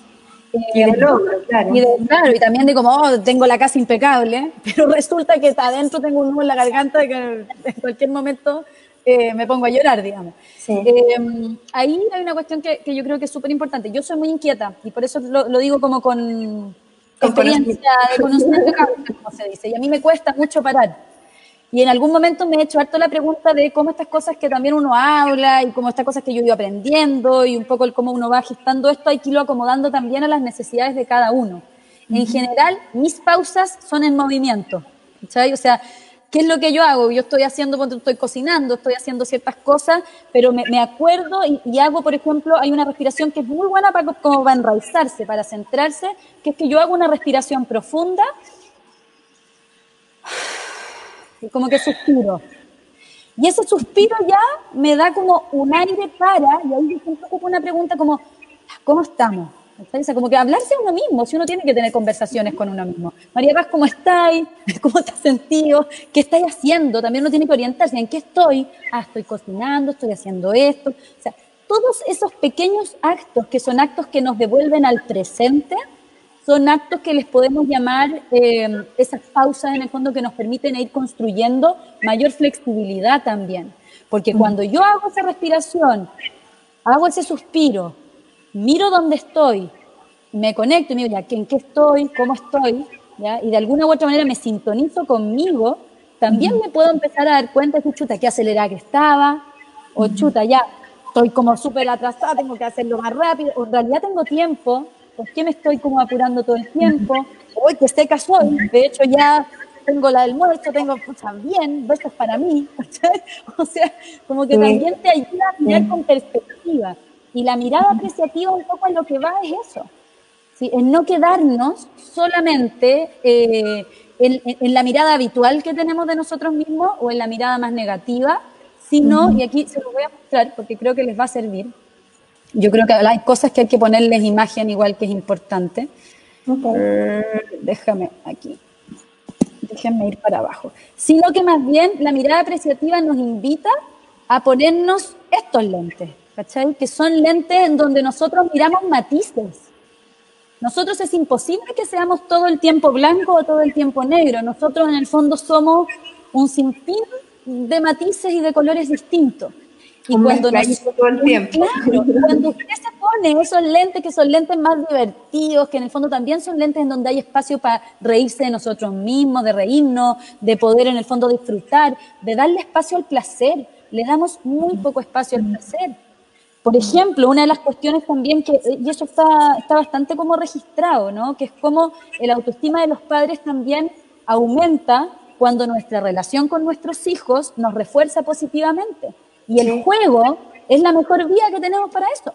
y de logro, claro. Y claro, y también de como, oh, tengo la casa impecable, pero resulta que adentro tengo un nudo en la garganta que en cualquier momento eh, me pongo a llorar, digamos. Eh, ahí hay una cuestión que, que, yo creo que es súper importante. Yo soy muy inquieta y por eso lo, lo digo como con, experiencia de conocimiento, como se dice. Y a mí me cuesta mucho parar. Y en algún momento me he hecho harto la pregunta de cómo estas cosas que también uno habla y cómo estas cosas que yo iba aprendiendo y un poco el cómo uno va gestando esto, hay que irlo acomodando también a las necesidades de cada uno. En general, mis pausas son en movimiento. ¿sabes? O sea, ¿Qué es lo que yo hago? Yo estoy haciendo, cuando estoy cocinando, estoy haciendo ciertas cosas, pero me, acuerdo y, hago, por ejemplo, hay una respiración que es muy buena para, como para enraizarse, para centrarse, que es que yo hago una respiración profunda como que suspiro. Y ese suspiro ya me da como un aire para, y ahí yo siempre una pregunta como, ¿cómo estamos? O sea, como que hablarse a uno mismo, si uno tiene que tener conversaciones con uno mismo. María Paz, ¿cómo estáis? ¿Cómo te has sentido? ¿Qué estáis haciendo? También uno tiene que orientarse en qué estoy. Ah, estoy cocinando, estoy haciendo esto. O sea, todos esos pequeños actos que son actos que nos devuelven al presente, son actos que les podemos llamar eh, esas pausas en el fondo que nos permiten ir construyendo mayor flexibilidad también. Porque cuando yo hago esa respiración, hago ese suspiro, miro dónde estoy, me conecto y miro ya en qué estoy, cómo estoy, ¿ya? y de alguna u otra manera me sintonizo conmigo, también me puedo empezar a dar cuenta de chuta, qué acelerada que estaba, o chuta, ya estoy como súper atrasada, tengo que hacerlo más rápido, o en realidad tengo tiempo, ¿por qué me estoy como apurando todo el tiempo? Hoy que seca soy, de hecho ya tengo la del almuerzo, tengo, pucha, bien, besos para mí, o sea, como que también te ayuda a mirar con perspectiva. Y la mirada apreciativa un poco en lo que va es eso, ¿sí? en no quedarnos solamente eh, en, la mirada habitual que tenemos de nosotros mismos o en la mirada más negativa, sino, y aquí se los voy a mostrar porque creo que les va a servir, yo creo que hay cosas que hay que ponerles imagen igual que es importante. Eh, déjame aquí. Déjenme ir para abajo. Sino que más bien la mirada apreciativa nos invita a ponernos estos lentes. ¿Cachai? Que son lentes en donde nosotros miramos matices. Nosotros es imposible que seamos todo el tiempo blanco o todo el tiempo negro. Nosotros en el fondo somos un sinfín de matices y de colores distintos. Y cuando, todo el tiempo. cuando usted se pone esos lentes que son lentes más divertidos, que en el fondo también son lentes en donde hay espacio para reírse de nosotros mismos, de reírnos, de poder en el fondo disfrutar, de darle espacio al placer. Le damos muy poco espacio al placer. Por ejemplo, una de las cuestiones también que, y eso está, está bastante como registrado, ¿no? Que es como el autoestima de los padres también aumenta cuando nuestra relación con nuestros hijos nos refuerza positivamente. Y el juego es la mejor vía que tenemos para eso.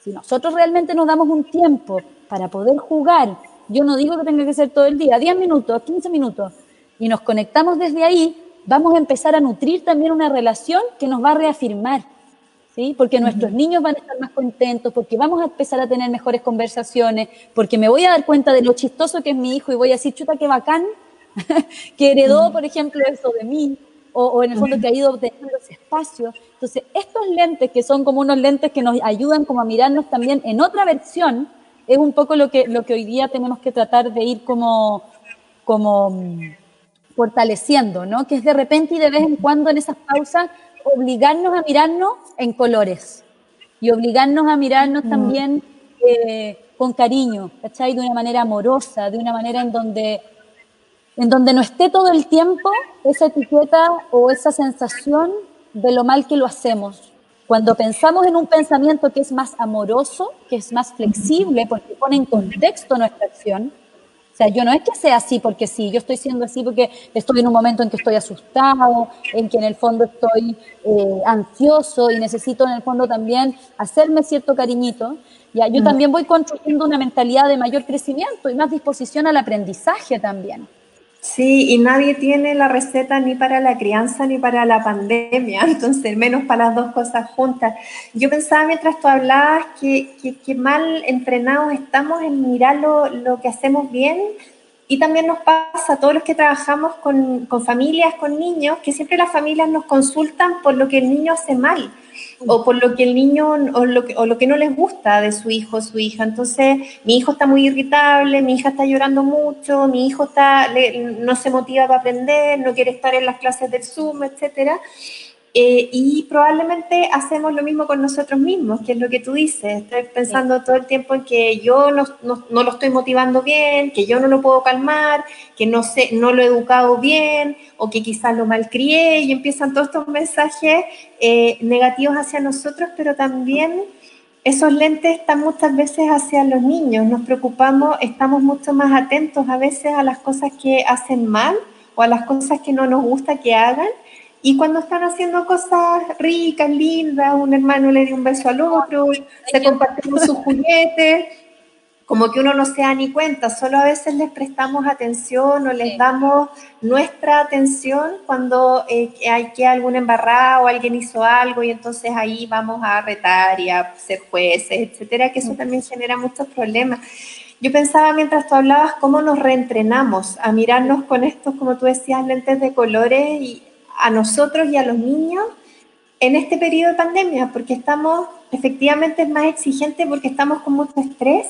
Si nosotros realmente nos damos un tiempo para poder jugar, yo no digo que tenga que ser todo el día, 10 minutos, 15 minutos, y nos conectamos desde ahí, vamos a empezar a nutrir también una relación que nos va a reafirmar ¿sí? Porque nuestros niños van a estar más contentos, porque vamos a empezar a tener mejores conversaciones, porque me voy a dar cuenta de lo chistoso que es mi hijo y voy a decir, chuta, qué bacán, que heredó, por ejemplo, eso de mí, o, en el fondo que ha ido obteniendo ese espacio. Entonces, estos lentes, que son como unos lentes que nos ayudan como a mirarnos también en otra versión, es un poco lo que, lo que hoy día tenemos que tratar de ir como, como mm, fortaleciendo, ¿no? Que es de repente y de vez en cuando en esas pausas obligarnos a mirarnos en colores y obligarnos a mirarnos mm. también eh, con cariño, ¿cachai? De una manera amorosa, de una manera en donde, en donde no esté todo el tiempo esa etiqueta o esa sensación de lo mal que lo hacemos. Cuando pensamos en un pensamiento que es más amoroso, que es más flexible, porque pone en contexto nuestra acción, o sea, yo no es que sea así porque sí, yo estoy siendo así porque estoy en un momento en que estoy asustado, en que en el fondo estoy eh, ansioso y necesito en el fondo también hacerme cierto cariñito. Ya, yo mm. también voy construyendo una mentalidad de mayor crecimiento y más disposición al aprendizaje también. Sí, y nadie tiene la receta ni para la crianza ni para la pandemia, entonces menos para las dos cosas juntas. Yo pensaba mientras tú hablabas que, que, mal entrenados estamos en mirar lo, lo, que hacemos bien y también nos pasa a todos los que trabajamos con, con familias, con niños, que siempre las familias nos consultan por lo que el niño hace mal o por lo que el niño o lo que, o lo que no les gusta de su hijo o su hija. Entonces, mi hijo está muy irritable, mi hija está llorando mucho, mi hijo está, no se motiva para aprender, no quiere estar en las clases del Zoom, etcétera. Eh, y probablemente hacemos lo mismo con nosotros mismos, que es lo que tú dices. Estoy pensando todo el tiempo en que yo no, no, no, lo estoy motivando bien, que yo no lo puedo calmar, que no, sé, no lo he educado bien o que quizás lo malcrié y empiezan todos estos mensajes eh, negativos hacia nosotros, pero también esos lentes están muchas veces hacia los niños. Nos preocupamos, estamos mucho más atentos a veces a las cosas que hacen mal o a las cosas que no nos gusta que hagan y cuando están haciendo cosas ricas, lindas, un hermano le dio un beso al otro, se comparten sus juguetes, como que uno no se da ni cuenta, solo a veces les prestamos atención o les damos nuestra atención cuando eh, hay que algún embarrado o alguien hizo algo y entonces ahí vamos a retar y a ser jueces, etcétera, que eso también genera muchos problemas. Yo pensaba mientras tú hablabas cómo nos reentrenamos a mirarnos con estos, como tú decías, lentes de colores y a nosotros y a los niños en este periodo de pandemia, porque estamos efectivamente más exigentes porque estamos con mucho estrés,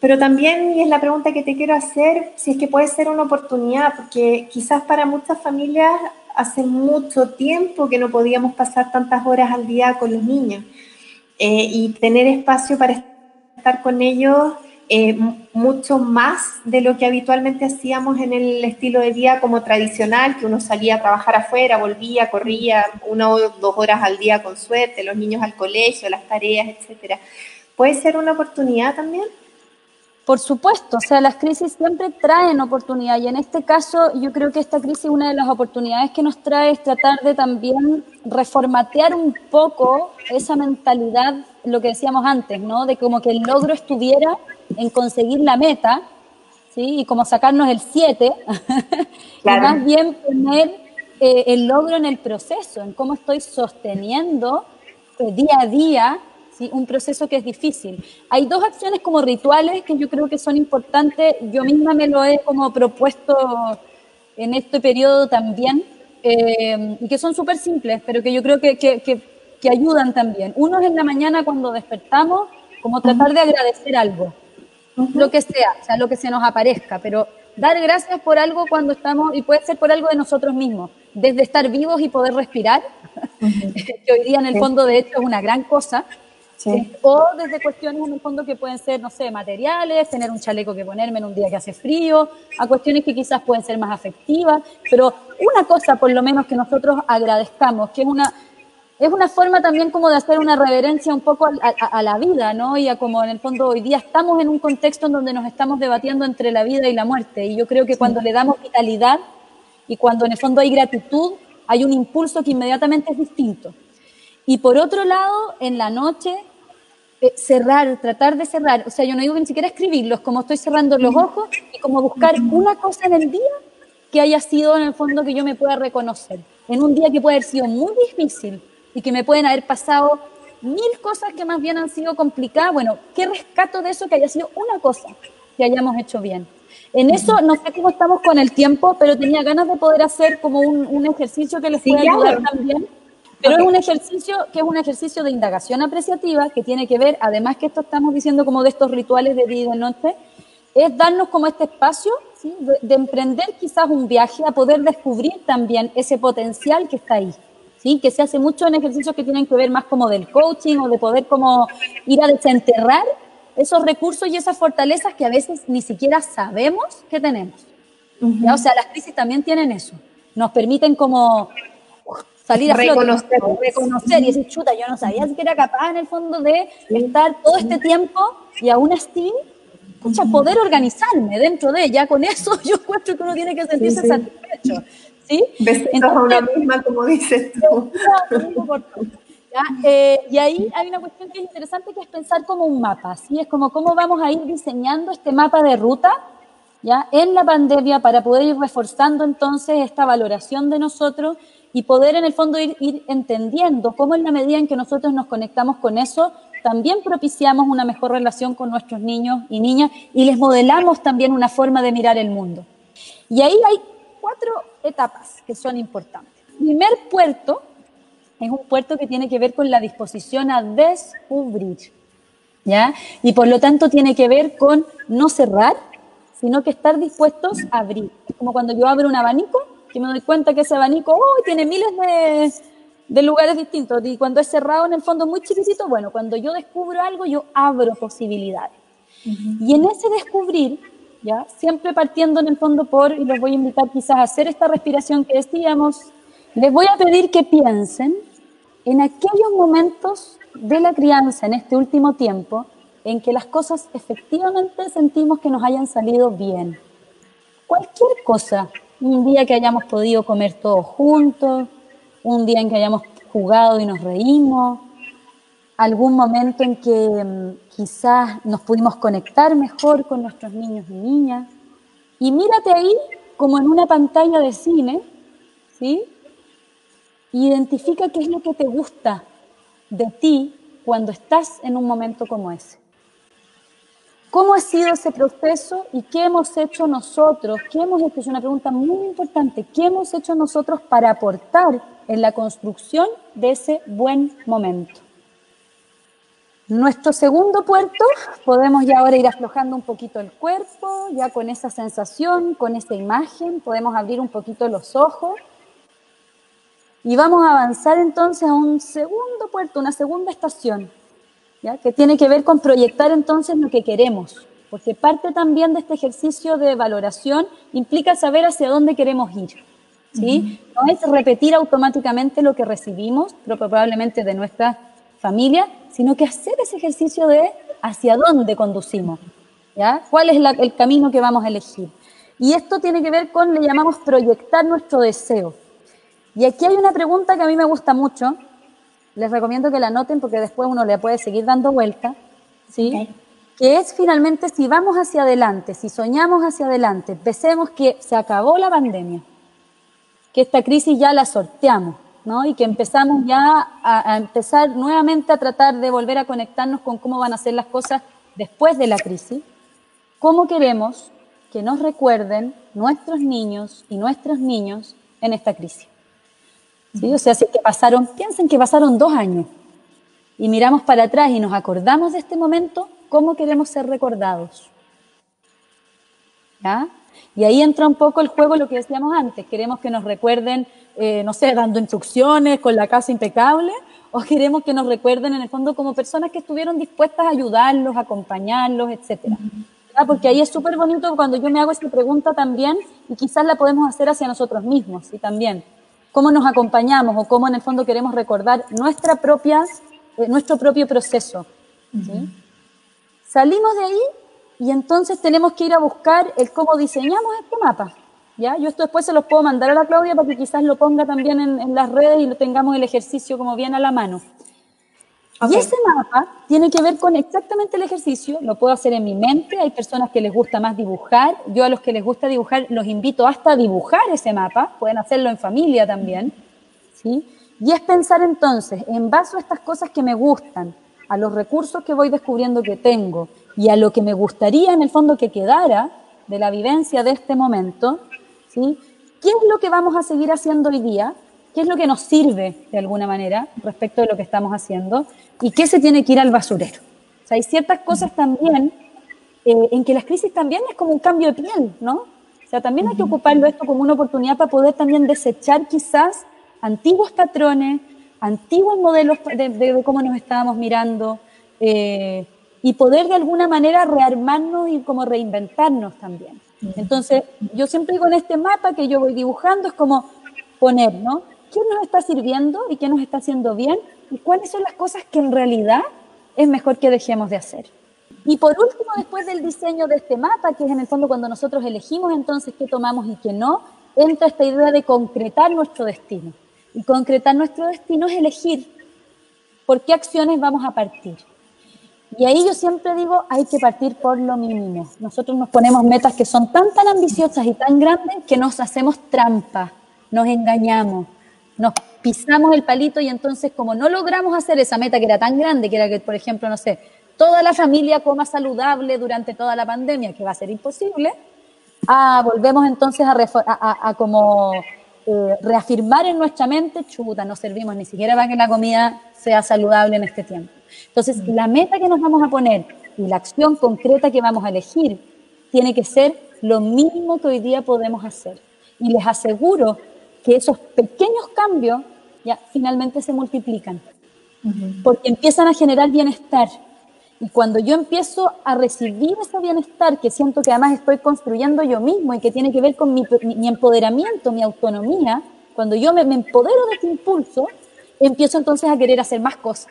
pero también, y es la pregunta que te quiero hacer, si es que puede ser una oportunidad, porque quizás para muchas familias hace mucho tiempo que no podíamos pasar tantas horas al día con los niños eh, y tener espacio para estar con ellos eh, mucho más de lo que habitualmente hacíamos en el estilo de vida como tradicional, que uno salía a trabajar afuera, volvía, corría una o dos horas al día con suerte, los niños al colegio, las tareas, etcétera. ¿Puede ser una oportunidad también? Por supuesto, o sea, las crisis siempre traen oportunidad y en este caso yo creo que esta crisis, una de las oportunidades que nos trae es tratar de también reformatear un poco esa mentalidad, lo que decíamos antes, ¿no? De como que el logro estuviera en conseguir la meta, ¿sí? Y como sacarnos el 7, y más bien poner eh, el logro en el proceso, en cómo estoy sosteniendo eh, día a día ¿sí? un proceso que es difícil. Hay dos acciones como rituales que yo creo que son importantes, yo misma me lo he como propuesto en este periodo también, eh, y que son súper simples, pero que yo creo que, que, que, ayudan también. Uno es en la mañana cuando despertamos, como tratar de agradecer algo lo que sea, o sea, lo que se nos aparezca, pero dar gracias por algo cuando estamos, y puede ser por algo de nosotros mismos, desde estar vivos y poder respirar, que hoy día en el fondo de hecho es una gran cosa, eh, o desde cuestiones en el fondo que pueden ser, no sé, materiales, tener un chaleco que ponerme en un día que hace frío, a cuestiones que quizás pueden ser más afectivas, pero una cosa por lo menos que nosotros agradezcamos, que es una, es una forma también como de hacer una reverencia un poco a, la vida, ¿no? Y a como en el fondo hoy día estamos en un contexto en donde nos estamos debatiendo entre la vida y la muerte. Y yo creo que cuando le damos vitalidad y cuando en el fondo hay gratitud, hay un impulso que inmediatamente es distinto. Y por otro lado, en la noche, eh, cerrar, tratar de cerrar. O sea, yo no digo ni siquiera escribirlos, como estoy cerrando los ojos y como buscar una cosa en el día que haya sido en el fondo que yo me pueda reconocer. En un día que puede haber sido muy difícil, y que me pueden haber pasado mil cosas que más bien han sido complicadas. Bueno, ¿qué rescato de eso que haya sido una cosa que hayamos hecho bien? En eso no sé cómo estamos con el tiempo, pero tenía ganas de poder hacer como un, ejercicio que les pueda ayudar también. Pero es un ejercicio que es un ejercicio de indagación apreciativa que tiene que ver, además que esto estamos diciendo como de estos rituales de día y de noche, es darnos como este espacio de, de emprender quizás un viaje a poder descubrir también ese potencial que está ahí. ¿Sí? que se hace mucho en ejercicios que tienen que ver más como del coaching o de poder como ir a desenterrar esos recursos y esas fortalezas que a veces ni siquiera sabemos que tenemos. O sea, las crisis también tienen eso. Nos permiten como salir a reconocer, reconocer y decir, chuta, yo no sabía que era capaz en el fondo de estar todo este tiempo y aún así, poder organizarme dentro de ella. Con eso yo encuentro que uno tiene que sentirse satisfecho. ¿Sí? Entonces, a una misma, como dices tú. Eh, y ahí hay una cuestión que es interesante, que es pensar como un mapa, ¿sí? Es como cómo vamos a ir diseñando este mapa de ruta ¿ya? en la pandemia para poder ir reforzando entonces esta valoración de nosotros y poder en el fondo ir, ir entendiendo cómo en la medida en que nosotros nos conectamos con eso, también propiciamos una mejor relación con nuestros niños y niñas y les modelamos también una forma de mirar el mundo. Y ahí hay cuatro etapas que son importantes. primer puerto es un puerto que tiene que ver con la disposición a descubrir, ¿ya? Y por lo tanto tiene que ver con no cerrar, sino que estar dispuestos a abrir. Es como cuando yo abro un abanico, que me doy cuenta que ese abanico oh, tiene miles de, de lugares distintos. Y cuando es cerrado, en el fondo muy chiquitito, bueno, cuando yo descubro algo, yo abro posibilidades. Y en ese descubrir, ¿ya? siempre partiendo en el fondo por, y los voy a invitar quizás a hacer esta respiración que decíamos, les voy a pedir que piensen en aquellos momentos de la crianza en este último tiempo en que las cosas efectivamente sentimos que nos hayan salido bien. Cualquier cosa, un día que hayamos podido comer todos juntos, un día en que hayamos jugado y nos reímos, algún momento en que mm, quizás nos pudimos conectar mejor con nuestros niños y niñas. Y mírate ahí como en una pantalla de cine, ¿sí? Identifica qué es lo que te gusta de ti cuando estás en un momento como ese. ¿Cómo ha sido ese proceso y qué hemos hecho nosotros? ¿Qué hemos hecho? Es una pregunta muy importante. ¿Qué hemos hecho nosotros para aportar en la construcción de ese buen momento? Nuestro segundo puerto, podemos ya ahora ir aflojando un poquito el cuerpo, ya con esa sensación, con esa imagen, podemos abrir un poquito los ojos y vamos a avanzar entonces a un segundo puerto, una segunda estación, ¿ya? que tiene que ver con proyectar entonces lo que queremos, porque parte también de este ejercicio de valoración implica saber hacia dónde queremos ir. ¿sí? No es repetir automáticamente lo que recibimos, probablemente de nuestra familia, sino que hacer ese ejercicio de hacia dónde conducimos, ¿ya? ¿Cuál es el camino que vamos a elegir? Y esto tiene que ver con, le llamamos proyectar nuestro deseo. Y aquí hay una pregunta que a mí me gusta mucho. Les recomiendo que la anoten porque después uno le puede seguir dando vuelta. ¿sí? Que es finalmente si vamos hacia adelante, si soñamos hacia adelante, pensemos que se acabó la pandemia, que esta crisis ya la sorteamos, ¿no? Y que empezamos ya a, empezar nuevamente a tratar de volver a conectarnos con cómo van a ser las cosas después de la crisis. ¿Cómo queremos que nos recuerden nuestros niños y nuestros niños en esta crisis? ¿sí? O sea, si que pasaron, piensen que pasaron dos años y miramos para atrás y nos acordamos de este momento, ¿cómo queremos ser recordados? ¿Ya? Y ahí entra un poco el juego, lo que decíamos antes, queremos que nos recuerden, eh, no sé, dando instrucciones, con la casa impecable, o queremos que nos recuerden en el fondo como personas que estuvieron dispuestas a ayudarlos, a acompañarlos, etcétera. Porque ahí es súper bonito cuando yo me hago esta pregunta también, y quizás la podemos hacer hacia nosotros mismos, ¿sí? También cómo nos acompañamos o cómo en el fondo queremos recordar nuestra propia, eh, nuestro propio proceso. Salimos de ahí y entonces tenemos que ir a buscar el cómo diseñamos este mapa. ¿ya? Yo esto después se los puedo mandar a la Claudia para que quizás lo ponga también en, en las redes y lo tengamos el ejercicio como bien a la mano. Y ese mapa tiene que ver con exactamente el ejercicio, lo puedo hacer en mi mente, hay personas que les gusta más dibujar, yo a los que les gusta dibujar los invito hasta a dibujar ese mapa, pueden hacerlo en familia también, ¿sí? Y es pensar entonces, en base a estas cosas que me gustan, a los recursos que voy descubriendo que tengo y a lo que me gustaría en el fondo que quedara de la vivencia de este momento, ¿sí? ¿Qué es lo que vamos a seguir haciendo hoy día? ¿Qué es lo que nos sirve de alguna manera respecto de lo que estamos haciendo? ¿Y qué se tiene que ir al basurero? O sea, hay ciertas cosas también eh, en que las crisis también es como un cambio de piel, ¿no? O sea, también hay que ocuparlo esto como una oportunidad para poder también desechar quizás antiguos patrones, antiguos modelos de, cómo nos estábamos mirando eh, y poder de alguna manera rearmarnos y como reinventarnos también. Entonces, yo siempre digo en este mapa que yo voy dibujando, es como poner, ¿no? ¿Qué nos está sirviendo y qué nos está haciendo bien? ¿Y cuáles son las cosas que en realidad es mejor que dejemos de hacer? Y por último, después del diseño de este mapa, que es en el fondo cuando nosotros elegimos entonces qué tomamos y qué no, entra esta idea de concretar nuestro destino. Y concretar nuestro destino es elegir por qué acciones vamos a partir. Y ahí yo siempre digo, hay que partir por lo mínimo. Nosotros nos ponemos metas que son tan, tan ambiciosas y tan grandes que nos hacemos trampa, nos engañamos, nos pisamos el palito y entonces como no logramos hacer esa meta que era tan grande, que era que, por ejemplo, no sé, toda la familia coma saludable durante toda la pandemia, que va a ser imposible, ah, volvemos entonces a, a, como eh, reafirmar en nuestra mente, chuta, no servimos ni siquiera para que la comida sea saludable en este tiempo. Entonces, mm. la meta que nos vamos a poner y la acción concreta que vamos a elegir tiene que ser lo mínimo que hoy día podemos hacer. Y les aseguro que esos pequeños cambios ya finalmente se multiplican, porque empiezan a generar bienestar. Y cuando yo empiezo a recibir ese bienestar, que siento que además estoy construyendo yo mismo y que tiene que ver con mi, empoderamiento, mi autonomía, cuando yo me, empodero de este impulso, empiezo entonces a querer hacer más cosas.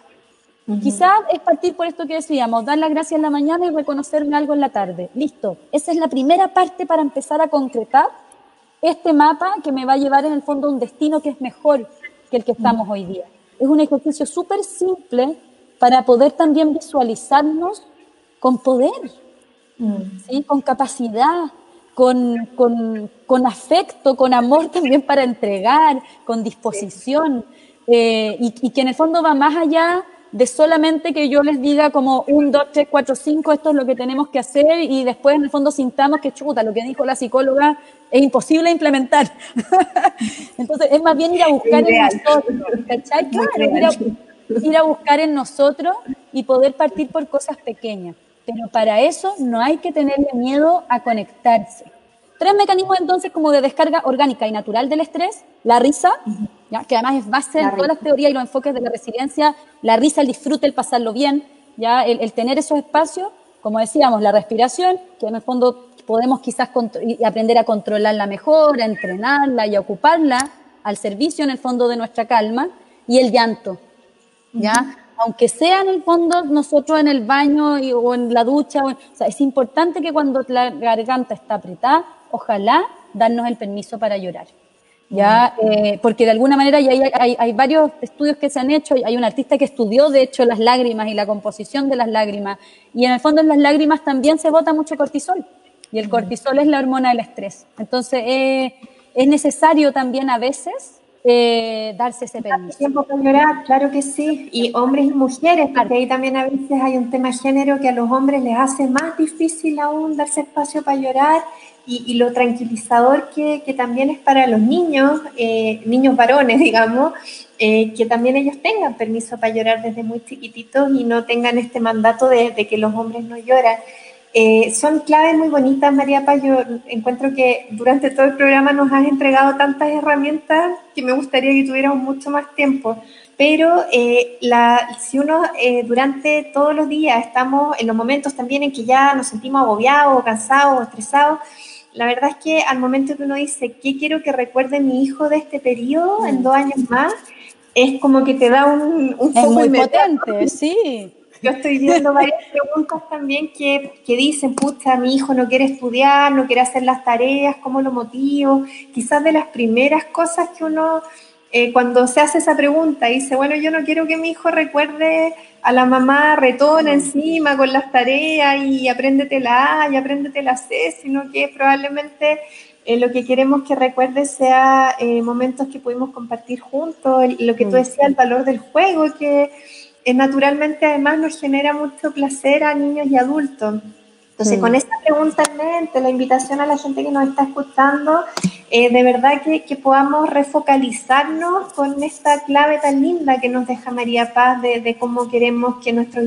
Quizás es partir por esto que decíamos, dar las gracias en la mañana y reconocerme algo en la tarde. Listo, esa es la primera parte para empezar a concretar este mapa que me va a llevar en el fondo a un destino que es mejor que el que estamos hoy día. Es un ejercicio súper simple para poder también visualizarnos con poder, ¿sí? con capacidad, con, con, con, afecto, con amor también para entregar, con disposición, eh, y, y, que en el fondo va más allá de solamente que yo les diga como un, dos, tres, cuatro, cinco, esto es lo que tenemos que hacer y después en el fondo sintamos que chuta, lo que dijo la psicóloga es imposible implementar. Entonces es más bien ir a buscar en nosotros, ¿cachai? ir a, buscar en nosotros y poder partir por cosas pequeñas. Pero para eso no hay que tenerle miedo a conectarse. Tres mecanismos entonces como de descarga orgánica y natural del estrés, la risa, ¿ya? que además es base en todas las teorías y los enfoques de la resiliencia, la risa, el disfrute, el pasarlo bien, ¿ya? El, el tener esos espacios, como decíamos, la respiración, que en el fondo podemos quizás aprender a controlarla mejor, a entrenarla y a ocuparla al servicio en el fondo de nuestra calma, y el llanto, ¿ya? Aunque sea en el fondo nosotros en el baño o en la ducha, o, sea, es importante que cuando la garganta está apretada, ojalá darnos el permiso para llorar. ¿ya? Eh, porque de alguna manera ya hay, hay, varios estudios que se han hecho, hay un artista que estudió de hecho las lágrimas y la composición de las lágrimas, y en el fondo en las lágrimas también se bota mucho cortisol. Y el cortisol es la hormona del estrés. Entonces, eh, es necesario también a veces eh, darse ese permiso. Tiempo para llorar, claro que sí. Y hombres y mujeres, porque ahí también a veces hay un tema de género que a los hombres les hace más difícil aún darse espacio para llorar. Y, lo tranquilizador que, que, también es para los niños, eh, niños varones, digamos, que también ellos tengan permiso para llorar desde muy chiquititos y no tengan este mandato de, de que los hombres no lloran. Eh, son claves muy bonitas, María Paz. Yo encuentro que durante todo el programa nos has entregado tantas herramientas que me gustaría que tuviéramos mucho más tiempo. Pero eh, la, si uno eh, durante todos los días estamos en los momentos también en que ya nos sentimos agobiados, cansados, estresados, la verdad es que al momento que uno dice, ¿qué quiero que recuerde mi hijo de este periodo en mm. dos años más? Es como que te da un, un es muy potente, sí. Yo estoy viendo varias preguntas también que, que dicen, pucha, mi hijo no quiere estudiar, no quiere hacer las tareas, ¿cómo lo motivo? Quizás de las primeras cosas que uno, eh, cuando se hace esa pregunta, dice, bueno, yo no quiero que mi hijo recuerde a la mamá retona encima con las tareas y apréndete la A y apréndete la C, sino que probablemente eh, lo que queremos que recuerde sea eh, momentos que pudimos compartir juntos, lo que tú decías, el valor del juego, que naturalmente además nos genera mucho placer a niños y adultos. Entonces, con esta pregunta en mente, la invitación a la gente que nos está escuchando, eh, de verdad que, que, podamos refocalizarnos con esta clave tan linda que nos deja María Paz de, de cómo queremos que nuestros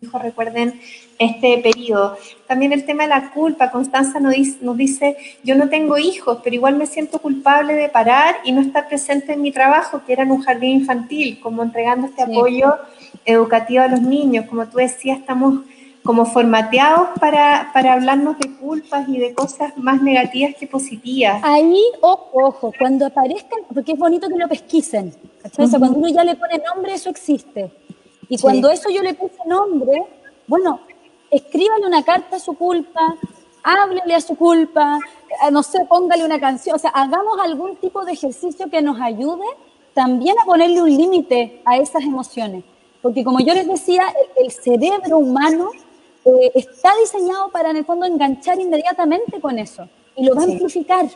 hijos recuerden este periodo. También el tema de la culpa. Constanza nos dice, nos dice, yo no tengo hijos, pero igual me siento culpable de parar y no estar presente en mi trabajo, que era en un jardín infantil, como entregando este apoyo educativo a los niños. Como tú decías, estamos como formateados para, para hablarnos de culpas y de cosas más negativas que positivas. Ahí, ojo, ojo, cuando aparezcan, porque es bonito que lo pesquisen, cuando uno ya le pone nombre, eso existe. Y cuando eso yo le puse nombre, bueno, escríbale una carta a su culpa, háblele a su culpa, eh, no sé, póngale una canción, o sea, hagamos algún tipo de ejercicio que nos ayude también a ponerle un límite a esas emociones porque como yo les decía, el, cerebro humano eh, está diseñado para en el fondo enganchar inmediatamente con eso y lo va a amplificar.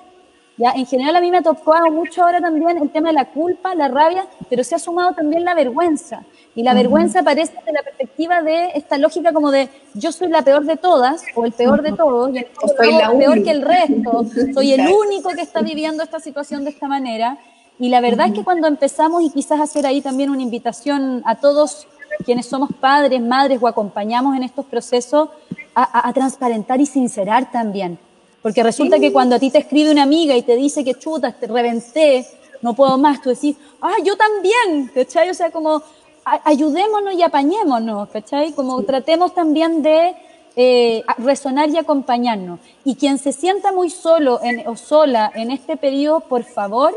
¿Ya? En general a mí me ha tocado mucho ahora también el tema de la culpa, la rabia, pero se ha sumado también la vergüenza. Y la vergüenza aparece desde la perspectiva de esta lógica como de yo soy la peor de todas o el peor de todos, y el soy la peor que el resto, soy el único que está viviendo esta situación de esta manera. Y la verdad es que cuando empezamos, y quizás hacer ahí también una invitación a todos quienes somos padres, madres o acompañamos en estos procesos, a, a transparentar y sincerar también. Porque resulta que cuando a ti te escribe una amiga y te dice que chutas, te reventé, no puedo más, tú decís, ah, yo también, ¿cachai? O sea, como ayudémonos y apañémonos, ¿cachai? Como tratemos también de eh, resonar y acompañarnos. Y quien se sienta muy solo o sola en este periodo, por favor,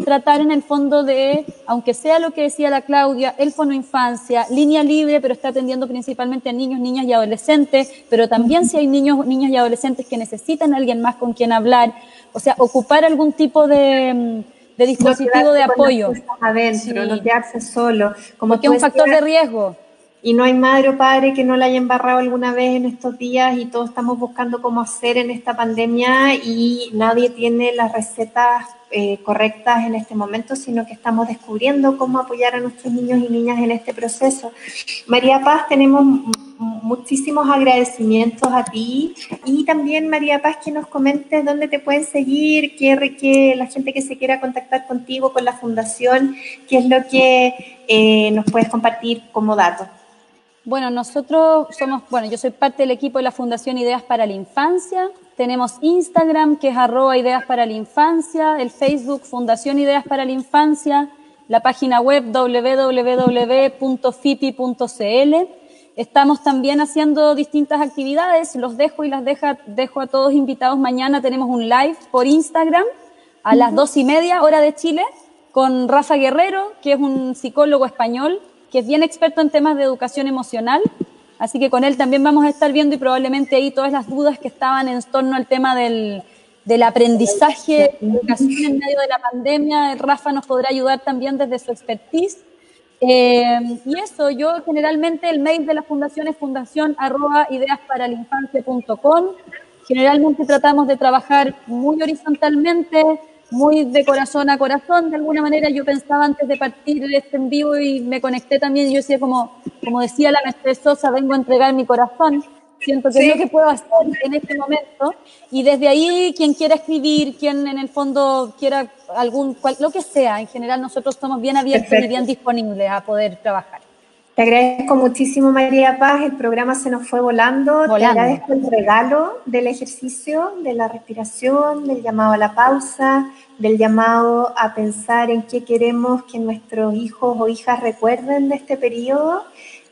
tratar en el fondo de, aunque sea lo que decía la Claudia, el fono infancia, línea libre, pero está atendiendo principalmente a niños, niñas y adolescentes, pero también si hay niños, niños y adolescentes que necesitan a alguien más con quien hablar, o sea, ocupar algún tipo de, de dispositivo de apoyo. Adentro, no quedarse solo. Como es un factor de riesgo. Y no hay madre o padre que no la haya embarrado alguna vez en estos días y todos estamos buscando cómo hacer en esta pandemia y nadie tiene las recetas eh, correctas en este momento, sino que estamos descubriendo cómo apoyar a nuestros niños y niñas en este proceso. María Paz, tenemos muchísimos agradecimientos a ti y también María Paz que nos comentes dónde te pueden seguir, qué, qué la gente que se quiera contactar contigo, con la fundación, qué es lo que eh, nos puedes compartir como dato. Bueno, nosotros somos, bueno, yo soy parte del equipo de la Fundación Ideas para la Infancia. Tenemos Instagram, que es arroba Ideas para la Infancia, el Facebook Fundación Ideas para la Infancia, la página web www.fipi.cl. Estamos también haciendo distintas actividades, los dejo y las dejo a todos invitados. Mañana tenemos un live por Instagram a las dos y media hora de Chile con Rafa Guerrero, que es un psicólogo español que es bien experto en temas de educación emocional. Así que con él también vamos a estar viendo y probablemente ahí todas las dudas que estaban en torno al tema del, del aprendizaje, educación en medio de la pandemia. Rafa nos podrá ayudar también desde su expertise. Eh, y eso, yo generalmente el mail de la fundación es fundación arroba Generalmente tratamos de trabajar muy horizontalmente, muy de corazón a corazón, de alguna manera. Yo pensaba antes de partir este en vivo y me conecté también, yo decía como, como decía la maestra Sosa, vengo a entregar mi corazón, siento que es lo que puedo hacer en este momento. Y desde ahí quien quiera escribir, quien en el fondo quiera algún, lo que sea, en general nosotros estamos bien abiertos y bien disponibles a poder trabajar. Te agradezco muchísimo, María Paz. El programa se nos fue volando. Te agradezco el regalo del ejercicio, de la respiración, del llamado a la pausa, del llamado a pensar en qué queremos que nuestros hijos o hijas recuerden de este periodo.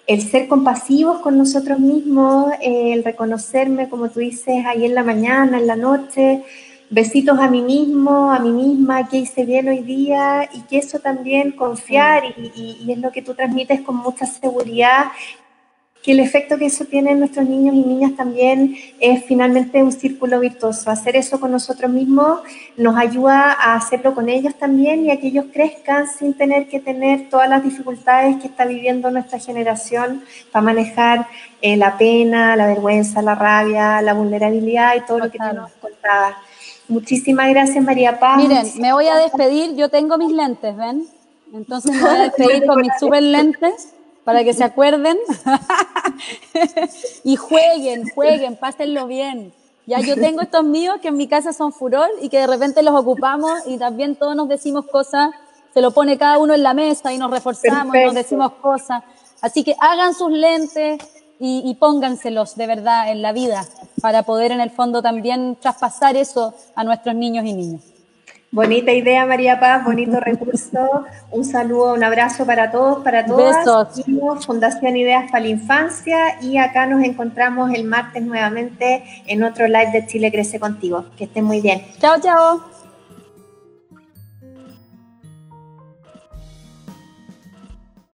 El ser compasivos con nosotros mismos, el reconocerme, como tú dices, ahí en la mañana, en la noche, besitos a mí mismo, a mí misma, que hice bien hoy día y que eso también confiar y, es lo que tú transmites con mucha seguridad, que el efecto que eso tiene en nuestros niños y niñas también es finalmente un círculo virtuoso. Hacer eso con nosotros mismos nos ayuda a hacerlo con ellos también y a que ellos crezcan sin tener que tener todas las dificultades que está viviendo nuestra generación para manejar eh, la pena, la vergüenza, la rabia, la vulnerabilidad y todo lo que tú nos contabas. Muchísimas gracias, María Paz. Miren, me voy a despedir. Yo tengo mis lentes, ¿ven? Entonces me voy a despedir con mis super lentes para que se acuerden. y jueguen, jueguen, pásenlo bien. Ya yo tengo estos míos que en mi casa son furor y que de repente los ocupamos y también todos nos decimos cosas, se lo pone cada uno en la mesa y nos reforzamos, y nos decimos cosas. Así que hagan sus lentes, y, pónganselos de verdad en la vida para poder en el fondo también traspasar eso a nuestros niños y niñas. Bonita idea, María Paz, bonito recurso. Un saludo, un abrazo para todos, para todas. Besos. Fundación Ideas para la Infancia y acá nos encontramos el martes nuevamente en otro live de Chile Crece Contigo. Que estén muy bien. Chao, chao.